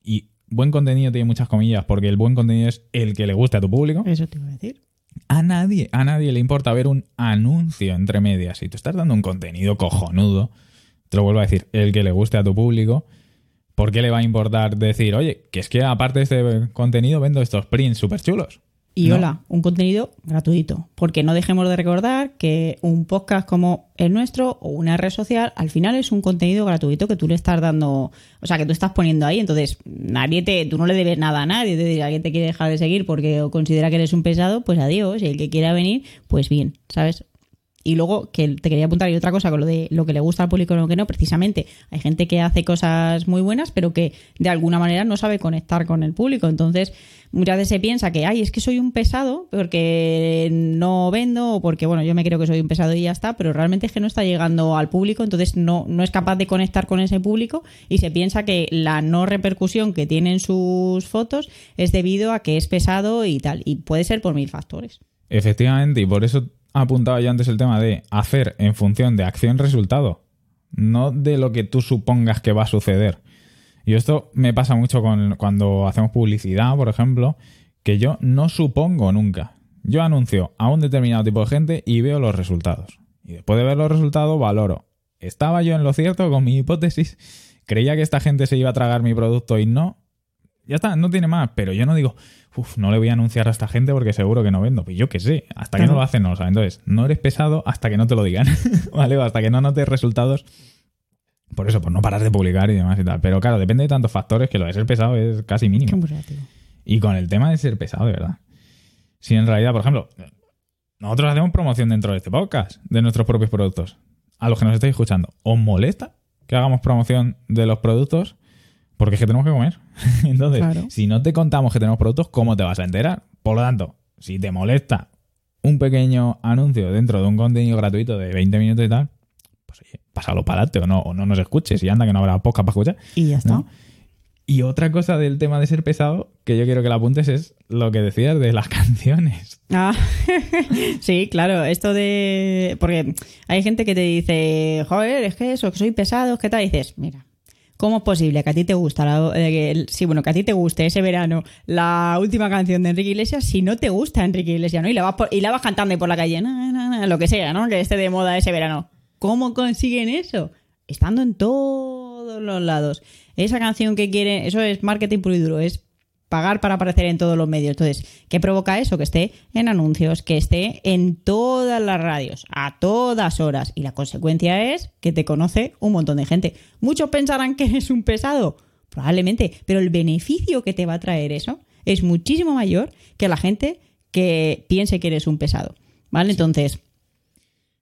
y buen contenido tiene muchas comillas, porque el buen contenido es el que le guste a tu público, Eso te iba a decir. A nadie, a nadie le importa ver un anuncio entre medias. Si tú estás dando un contenido cojonudo, te lo vuelvo a decir, el que le guste a tu público, ¿por qué le va a importar decir, oye, que es que aparte de este contenido vendo estos prints súper chulos? Y No. hola, un contenido gratuito. Porque no dejemos de recordar que un podcast como el nuestro o una red social, al final es un contenido gratuito que tú le estás dando, o sea, que tú estás poniendo ahí. Entonces, nadie te, tú no le debes nada a nadie. Es decir, alguien te quiere dejar de seguir porque considera que eres un pesado, pues adiós. Y el que quiera venir, pues bien, ¿sabes? Y luego, que te quería apuntar, y otra cosa con lo de lo que le gusta al público y lo que no, precisamente, hay gente que hace cosas muy buenas, pero que de alguna manera no sabe conectar con el público. Entonces, muchas veces se piensa que, ay, es que soy un pesado porque no vendo o porque, bueno, yo me creo que soy un pesado y ya está, pero realmente es que no está llegando al público, entonces no, no es capaz de conectar con ese público y se piensa que la no repercusión que tienen sus fotos es debido a que es pesado y tal. Y puede ser por mil factores. Efectivamente, y por eso apuntaba yo antes el tema de hacer en función de acción-resultado, no de lo que tú supongas que va a suceder. Y esto me pasa mucho con, cuando hacemos publicidad, por ejemplo, que yo no supongo nunca. Yo anuncio a un determinado tipo de gente y veo los resultados. Y después de ver los resultados, valoro. ¿Estaba yo en lo cierto con mi hipótesis? ¿Creía que esta gente se iba a tragar mi producto y no? Ya está, no tiene más. Pero yo no digo, uff, no le voy a anunciar a esta gente porque seguro que no vendo. Pues yo qué sé, hasta que no lo hacen no lo saben. Entonces, no eres pesado hasta que no te lo digan. ¿Vale? O hasta que no notes resultados. Por eso, por no parar de publicar y demás y tal. Pero claro, depende de tantos factores que lo de ser pesado es casi Es mínimo. muy relativo. Y con el tema de ser pesado, de verdad. Si en realidad, por ejemplo, nosotros hacemos promoción dentro de este podcast de nuestros propios productos. A los que nos estáis escuchando, ¿os molesta que hagamos promoción de los productos? Porque es que tenemos que comer. Entonces, Claro. si no te contamos que tenemos productos, ¿cómo te vas a enterar? Por lo tanto, si te molesta un pequeño anuncio dentro de un contenido gratuito de 20 minutos y tal, pues oye, pásalo para adelante o no, o no nos escuches y anda que no habrá podcast para escuchar. Y ya está. ¿no? Y otra cosa del tema de ser pesado que yo quiero que la apuntes es lo que decías de las canciones. Ah, sí, claro, esto de... Porque hay gente que te dice, joder, es que eso, que soy pesado, ¿qué tal? Y dices, mira, ¿cómo es posible que a ti te gusta, la- eh, bueno, que a ti te guste ese verano la última canción de Enrique Iglesias si no te gusta Enrique Iglesias, ¿no? Y la vas, por- y la vas cantando ahí por la calle, na, na, lo que sea, ¿no? Que esté de moda ese verano. ¿Cómo consiguen eso? Estando en todos los lados. Esa canción que quieren, eso es marketing puro y duro, es pagar para aparecer en todos los medios. Entonces, ¿qué provoca eso? Que esté en anuncios, que esté en todas las radios, a todas horas. Y la consecuencia es que te conoce un montón de gente. Muchos pensarán que eres un pesado, probablemente, pero el beneficio que te va a traer eso es muchísimo mayor que la gente que piense que eres un pesado. ¿Vale? Entonces,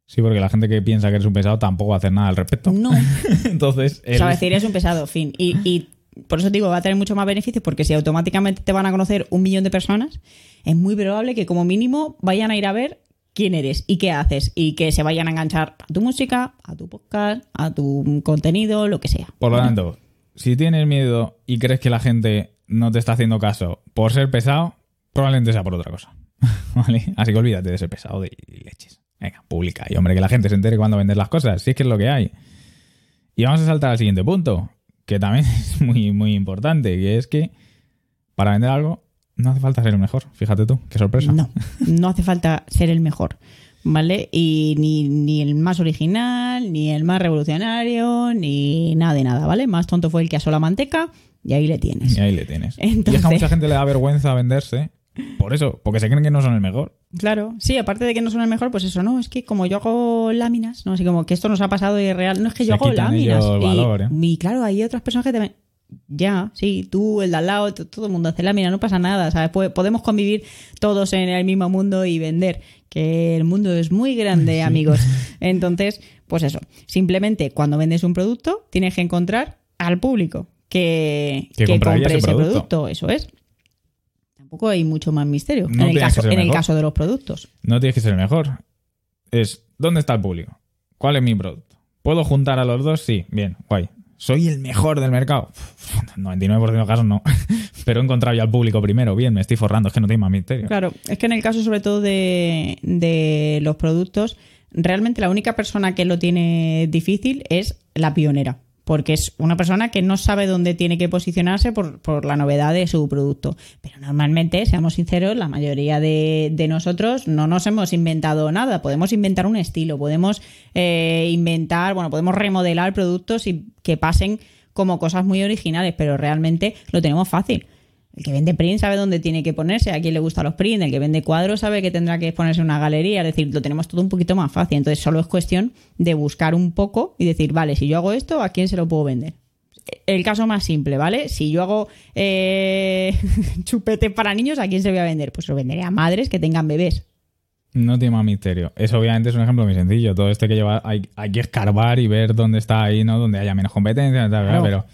Sí, porque la gente que piensa que eres un pesado tampoco va a hacer nada al respecto. no. Entonces, O el- sea, decir es un pesado, fin. Y, y por eso digo, va a tener mucho más beneficios porque si automáticamente te van a conocer un millón de personas, es muy probable que como mínimo vayan a ir a ver quién eres y qué haces y que se vayan a enganchar a tu música, a tu podcast, a tu contenido, lo que sea. por lo tanto, si tienes miedo y crees que la gente no te está haciendo caso por ser pesado, probablemente sea por otra cosa. ¿Vale? Así que olvídate de ser pesado de leches. Venga, publica. Y hombre, que la gente se entere cuando vendes las cosas. Si es que es lo que hay. Y vamos a saltar al siguiente punto, que también es muy, muy importante, que es que para vender algo no hace falta ser el mejor. Fíjate tú, qué sorpresa. No, no hace falta ser el mejor. ¿Vale? Y ni, ni el más original, ni el más revolucionario, ni nada de nada, ¿vale? Más tonto fue el que asó la manteca y ahí le tienes. Y ahí le tienes. Entonces- Y es que a mucha gente le da vergüenza venderse por eso, porque se creen que no son el mejor. Claro, sí, aparte de que no son el mejor, pues eso, ¿no? Es que como yo hago láminas, ¿no? Así como que esto nos ha pasado y es real. No es que yo Se hago láminas. ellos y, valor, ¿eh? y claro, hay otras personas que te ven. ya, sí, tú, el de al lado, todo el mundo hace la mira, no pasa nada, ¿sabes? Po- Podemos convivir todos en el mismo mundo y vender, que el mundo es muy grande, amigos. Entonces, pues eso, simplemente cuando vendes un producto tienes que encontrar al público que, Que compre ese ese producto. producto, eso es. Tampoco hay mucho más misterio No en, el caso, en el caso de los productos. No tienes que ser el mejor. Es, ¿dónde está el público? ¿Cuál es mi producto? ¿Puedo juntar a los dos? Sí, bien, guay. ¿Soy el mejor del mercado? Uf, 99% de los casos no. Pero he encontrado ya al público primero. Bien, me estoy forrando. Es que no tiene más misterio. Claro, es que en el caso sobre todo de, de los productos, realmente la única persona que lo tiene difícil es la pionera, porque es una persona que no sabe dónde tiene que posicionarse por, por la novedad de su producto. Pero normalmente, seamos sinceros, la mayoría de, de nosotros no nos hemos inventado nada. Podemos inventar un estilo, podemos eh, inventar, bueno, podemos remodelar productos y que pasen como cosas muy originales, pero realmente lo tenemos fácil. El que vende print sabe dónde tiene que ponerse, a quién le gustan los print, el que vende cuadros sabe que tendrá que ponerse en una galería, es decir, lo tenemos todo un poquito más fácil. Entonces solo es cuestión de buscar un poco y decir, vale, si yo hago esto, ¿a quién se lo puedo vender? El caso más simple, ¿vale? Si yo hago eh, chupete para niños, ¿a quién se lo voy a vender? Pues lo venderé a madres que tengan bebés. No tiene más misterio. Eso obviamente es un ejemplo muy sencillo. Todo este que lleva, hay, hay que escarbar y ver dónde está ahí, ¿no? Donde haya menos competencia, tal, Claro. pero,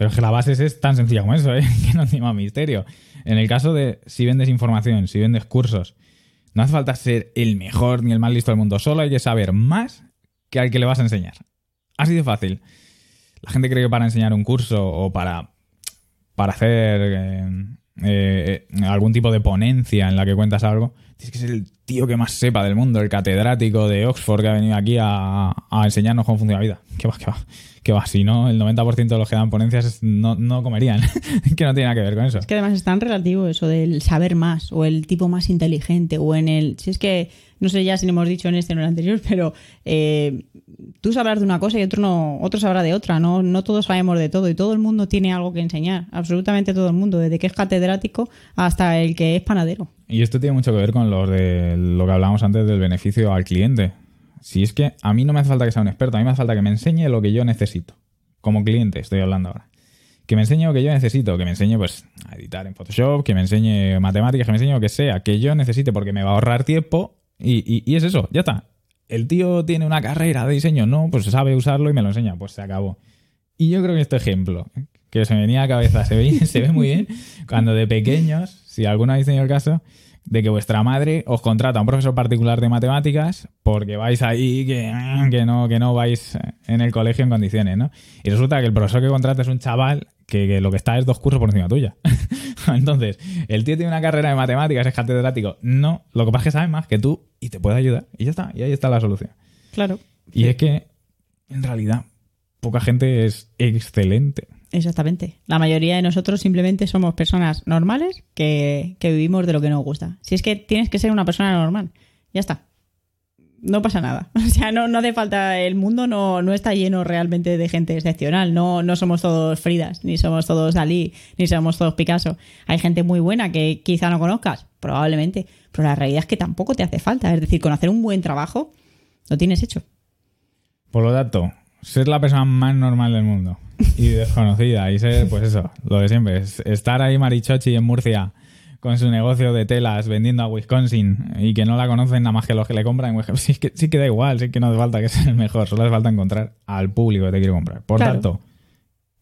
pero es que la base es tan sencilla como eso, ¿eh? Que no tiene más misterio. En el caso de si vendes información, si vendes cursos, no hace falta ser el mejor ni el más listo del mundo. Solo hay que saber más que al que le vas a enseñar. Así de fácil. La gente cree que para enseñar un curso o para, para hacer eh, eh, algún tipo de ponencia en la que cuentas algo, tienes que ser el tío que más sepa del mundo, el catedrático de Oxford que ha venido aquí a, a enseñarnos cómo funciona la vida. ¿Qué va, qué va? ¿Qué va? Si no, el 90% de los que dan ponencias no, no comerían. que no tiene nada que ver con eso. Es que además es tan relativo eso del saber más o el tipo más inteligente o en el... Si es que, no sé ya si lo hemos dicho en este o en el anterior, pero eh, tú sabrás de una cosa y otro no otro sabrá de otra. No, no todos sabemos de todo y todo el mundo tiene algo que enseñar. Absolutamente todo el mundo, desde que es catedrático hasta el que es panadero. Y esto tiene mucho que ver con los de lo que hablábamos antes del beneficio al cliente. Si es que a mí no me hace falta que sea un experto, a mí me hace falta que me enseñe lo que yo necesito. Como cliente estoy hablando ahora. Que me enseñe lo que yo necesito, que me enseñe pues a editar en Photoshop, que me enseñe matemáticas, que me enseñe lo que sea, que yo necesite porque me va a ahorrar tiempo y, y- es eso, ya está. El tío tiene una carrera de diseño, no, pues sabe usarlo y me lo enseña, pues se acabó. Y yo creo que este ejemplo, que se me venía a la cabeza, se ve, se ve muy bien, cuando de pequeños, si alguno habéis tenido el caso, de que vuestra madre os contrata a un profesor particular de matemáticas porque vais ahí que, que no, que no vais en el colegio en condiciones, ¿no? Y resulta que el profesor que contrata es un chaval que, que lo que está es dos cursos por encima tuya. Entonces, el tío tiene una carrera de matemáticas, es catedrático. No, lo que pasa es que sabe más que tú y te puede ayudar. Y ya está, y ahí está la solución. Claro. Y es que, en realidad, poca gente es excelente. Exactamente. La mayoría de nosotros simplemente somos personas normales que, que vivimos de lo que nos gusta. Si es que tienes que ser una persona normal, ya está. No pasa nada. O sea, no, no hace falta. El mundo no, está lleno realmente de gente excepcional. No, no somos todos Fridas, ni somos todos Dalí, ni somos todos Picasso. Hay gente muy buena que quizá no conozcas, probablemente. Pero la realidad es que tampoco te hace falta. Es decir, con hacer un buen trabajo, lo tienes hecho. Por lo tanto, ser la persona más normal del mundo y desconocida y ser, pues eso, lo de siempre, es estar ahí Marichochi en Murcia con su negocio de telas vendiendo a Wisconsin y que no la conocen nada más que los que le compran en Wisconsin. Sí que, sí que da igual, sí que no hace falta que sea el mejor, solo hace falta encontrar al público que te quiere comprar. Por Claro. tanto,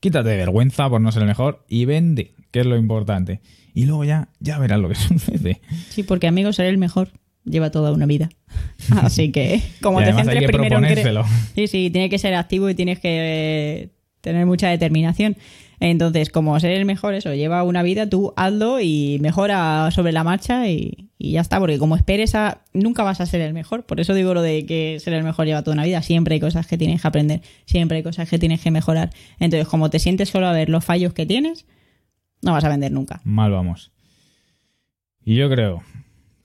quítate de vergüenza por no ser el mejor y vende, que es lo importante. Y luego ya, ya verás lo que sucede. Sí, porque amigos, ser el mejor lleva toda una vida. Así que, como te además hay centres que primero en. Sí, sí, tienes que ser activo y tienes que eh, tener mucha determinación. Entonces, como ser el mejor, eso lleva una vida, tú hazlo y mejora sobre la marcha y, y ya está. Porque como esperes a. Nunca vas a ser el mejor. Por eso digo lo de que ser el mejor lleva toda una vida. Siempre hay cosas que tienes que aprender, siempre hay cosas que tienes que mejorar. Entonces, como te sientes solo a ver los fallos que tienes, no vas a vender nunca. Mal vamos. Y yo creo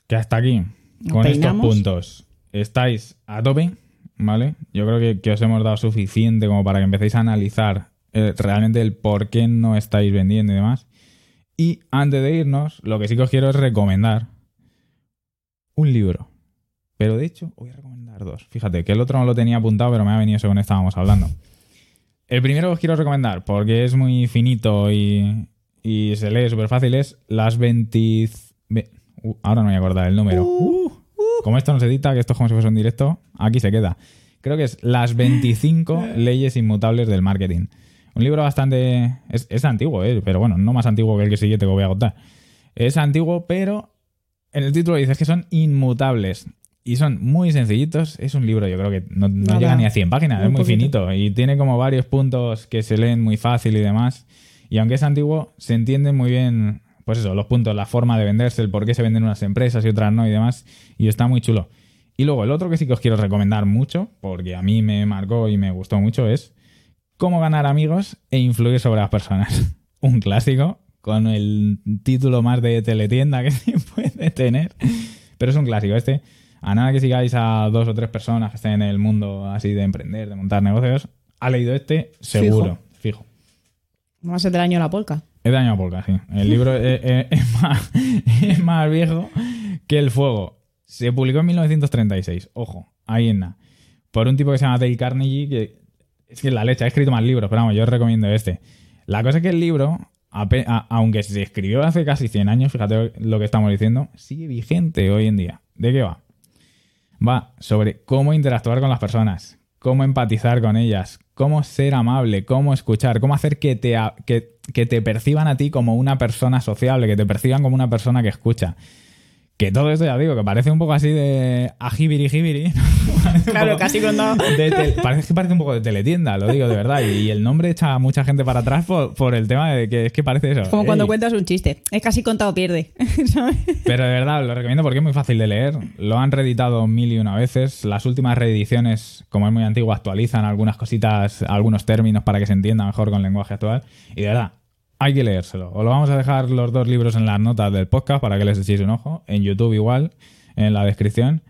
que hasta aquí, con estos puntos, estáis a tope, ¿vale? Yo creo que, que os hemos dado suficiente como para que empecéis a analizar eh, realmente el por qué no estáis vendiendo y demás. Y antes de irnos, lo que sí que os quiero es recomendar un libro. Pero de hecho, voy a recomendar dos. Fíjate, que el otro no lo tenía apuntado, pero me ha venido según estábamos hablando. El primero que os quiero recomendar, porque es muy finito y, y se lee súper fácil, es las 20... ve- uh, ahora no me voy a acordar el número. Uh, como esto no se edita, que esto es como si fuese un directo, aquí se queda. Creo que es Las 25 leyes inmutables del marketing. Un libro bastante... Es, es antiguo, ¿eh? pero bueno, no más antiguo que el que siguiente que voy a contar. Es antiguo, pero en el título dices que son inmutables. Y son muy sencillitos. Es un libro, yo creo que no, llega ni a 100 páginas, es muy poquito. finito. Y tiene como varios puntos que se leen muy fácil y demás. Y aunque es antiguo, se entiende muy bien, pues eso, los puntos, la forma de venderse, el por qué se venden unas empresas y otras no y demás. Y está muy chulo. Y luego el otro que sí que os quiero recomendar mucho, porque a mí me marcó y me gustó mucho, es Cómo ganar amigos e influir sobre las personas. Un clásico con el título más de teletienda que se puede tener. Pero es un clásico este. A nada que sigáis a dos o tres personas que estén en el mundo así de emprender, de montar negocios, ha leído este seguro, fijo. Vamos a ser del año la polca. Es de año polka, sí. El libro es, es- es más, es más viejo que el fuego. Se publicó en 1936. Ojo, ahí en nada. Por un tipo que se llama Dale Carnegie, que es que la leche ha escrito más libros, pero vamos, yo os recomiendo este. La cosa es que el libro, a- aunque se escribió hace casi 100 años, fíjate lo que estamos diciendo, sigue vigente hoy en día. ¿De qué va? Va sobre cómo interactuar con las personas, cómo empatizar con ellas, cómo ser amable, cómo escuchar, cómo hacer que te, que, que te perciban a ti como una persona sociable, que te perciban como una persona que escucha. Que todo esto ya digo, que parece un poco así de ajibiri jibiri. Claro, casi cuando- tel- parece que parece un poco de teletienda, lo digo de verdad. Y, el nombre echa a mucha gente para atrás por, por el tema de que es que parece eso. Como cuando cuentas un chiste. Es casi contado pierde. Pero de verdad, lo recomiendo porque es muy fácil de leer. Lo han reeditado mil y una veces. Las últimas reediciones, como es muy antiguo, actualizan algunas cositas, algunos términos para que se entienda mejor con el lenguaje actual. Y de verdad, hay que leérselo. Os lo vamos a dejar los dos libros en las notas del podcast para que les echéis un ojo. En YouTube igual, en la descripción.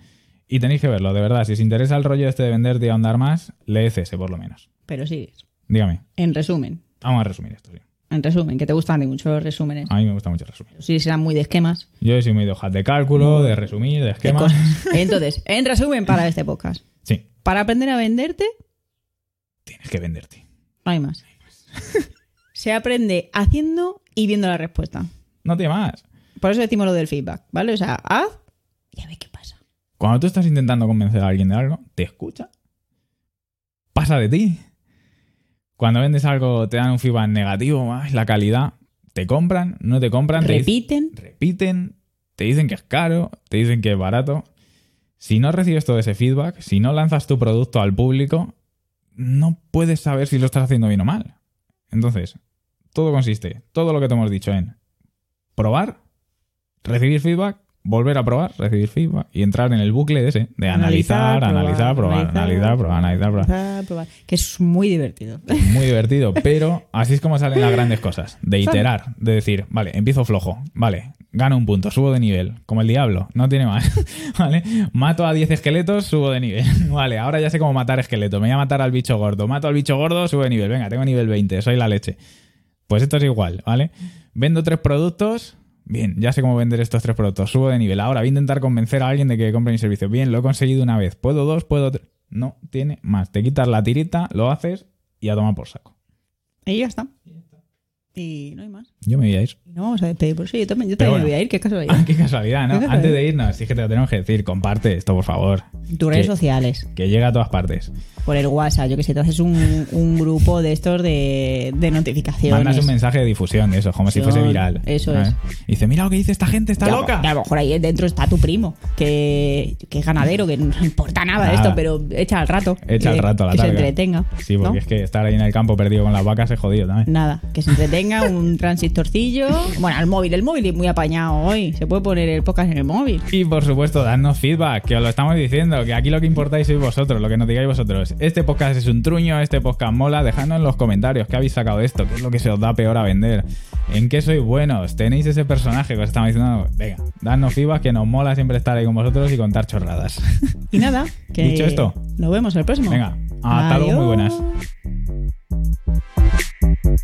Y tenéis que verlo, de verdad. Si os interesa el rollo este de vender y ahondar más, leed ese por lo menos. Pero sigues. Dígame. En resumen. Vamos a resumir esto. sí. En resumen, que te gustan de mucho los resúmenes. A mí me gusta mucho resumir. Sí, serán muy de esquemas. Yo soy muy de hojas de cálculo, de resumir, de esquemas. Entonces, en resumen para este podcast. Sí, Para aprender a venderte, tienes que venderte. no hay más. Se aprende haciendo y viendo la respuesta. No tiene más. Por eso decimos lo del feedback, ¿vale? O sea, haz y a ver qué pasa. Cuando tú estás intentando convencer a alguien de algo, te escucha, pasa de ti. Cuando vendes algo, te dan un feedback negativo, "Ay, la calidad, te compran, no te compran, te Repiten. repiten, te dicen que es caro, te dicen que es barato. Si no recibes todo ese feedback, si no lanzas tu producto al público, no puedes saber si lo estás haciendo bien o mal. Entonces, todo consiste, todo lo que te hemos dicho en probar, recibir feedback, volver a probar, recibir feedback y entrar en el bucle de ese, de analizar, analizar, probar, analizar, probar, analizar, probar. analizar, probar. Que es muy divertido. Muy divertido, pero así es como salen las grandes cosas. De iterar, de decir, vale, empiezo flojo, vale, gano un punto, subo de nivel, como el diablo, no tiene más, ¿vale? Mato a 10 esqueletos, subo de nivel, vale, ahora ya sé cómo matar esqueletos, me voy a matar al bicho gordo, mato al bicho gordo, subo de nivel, venga, tengo nivel 20, soy la leche. Pues esto es igual, ¿vale? Vendo tres productos, bien, ya sé cómo vender estos tres productos, subo de nivel, ahora voy a intentar convencer a alguien de que compre mi servicio, bien, lo he conseguido una vez, puedo dos, puedo tres, no tiene más, te quitas la tirita, lo haces y a tomar por saco. Y ya está. Y no hay más. Yo me voy a ir. No vamos a despedir por eso. Yo también, yo también me voy a ir. Qué casualidad. Ah, qué casualidad, ¿no? Qué casualidad. Antes de irnos, sí que te lo tenemos que decir, comparte esto, por favor. Tus redes sociales. Que llega a todas partes. Por el WhatsApp. Yo que sé, te haces un, un grupo de estos de, de notificaciones. Mandas un mensaje de difusión de eso, como si fuese viral. Eso ¿sabes? es. Y dice, mira lo que dice esta gente, está Ya, loca. a lo mejor ahí dentro está tu primo, que, que es ganadero, que no importa nada, Nada. esto, pero echa al rato. Echa el rato a la Que se entretenga. Sí, porque ¿no? es que estar ahí en el campo perdido con las vacas es jodido también. Nada, que se entretenga, un transistorcillo. Bueno, al móvil, el móvil es muy apañado hoy. Se puede poner el podcast en el móvil. Y por supuesto, dadnos feedback, que os lo estamos diciendo, que aquí lo que importáis sois vosotros, lo que nos digáis vosotros. Este podcast es un truño, este podcast mola, dejadnos en los comentarios qué habéis sacado de esto, qué es lo que se os da peor a vender, en qué sois buenos, tenéis ese personaje que os estamos diciendo. Venga, dadnos feedback, que nos mola siempre estar ahí con vosotros y contar chorradas. Y nada, que Dicho esto, nos vemos el próximo. Venga, hasta luego, muy buenas. Adiós.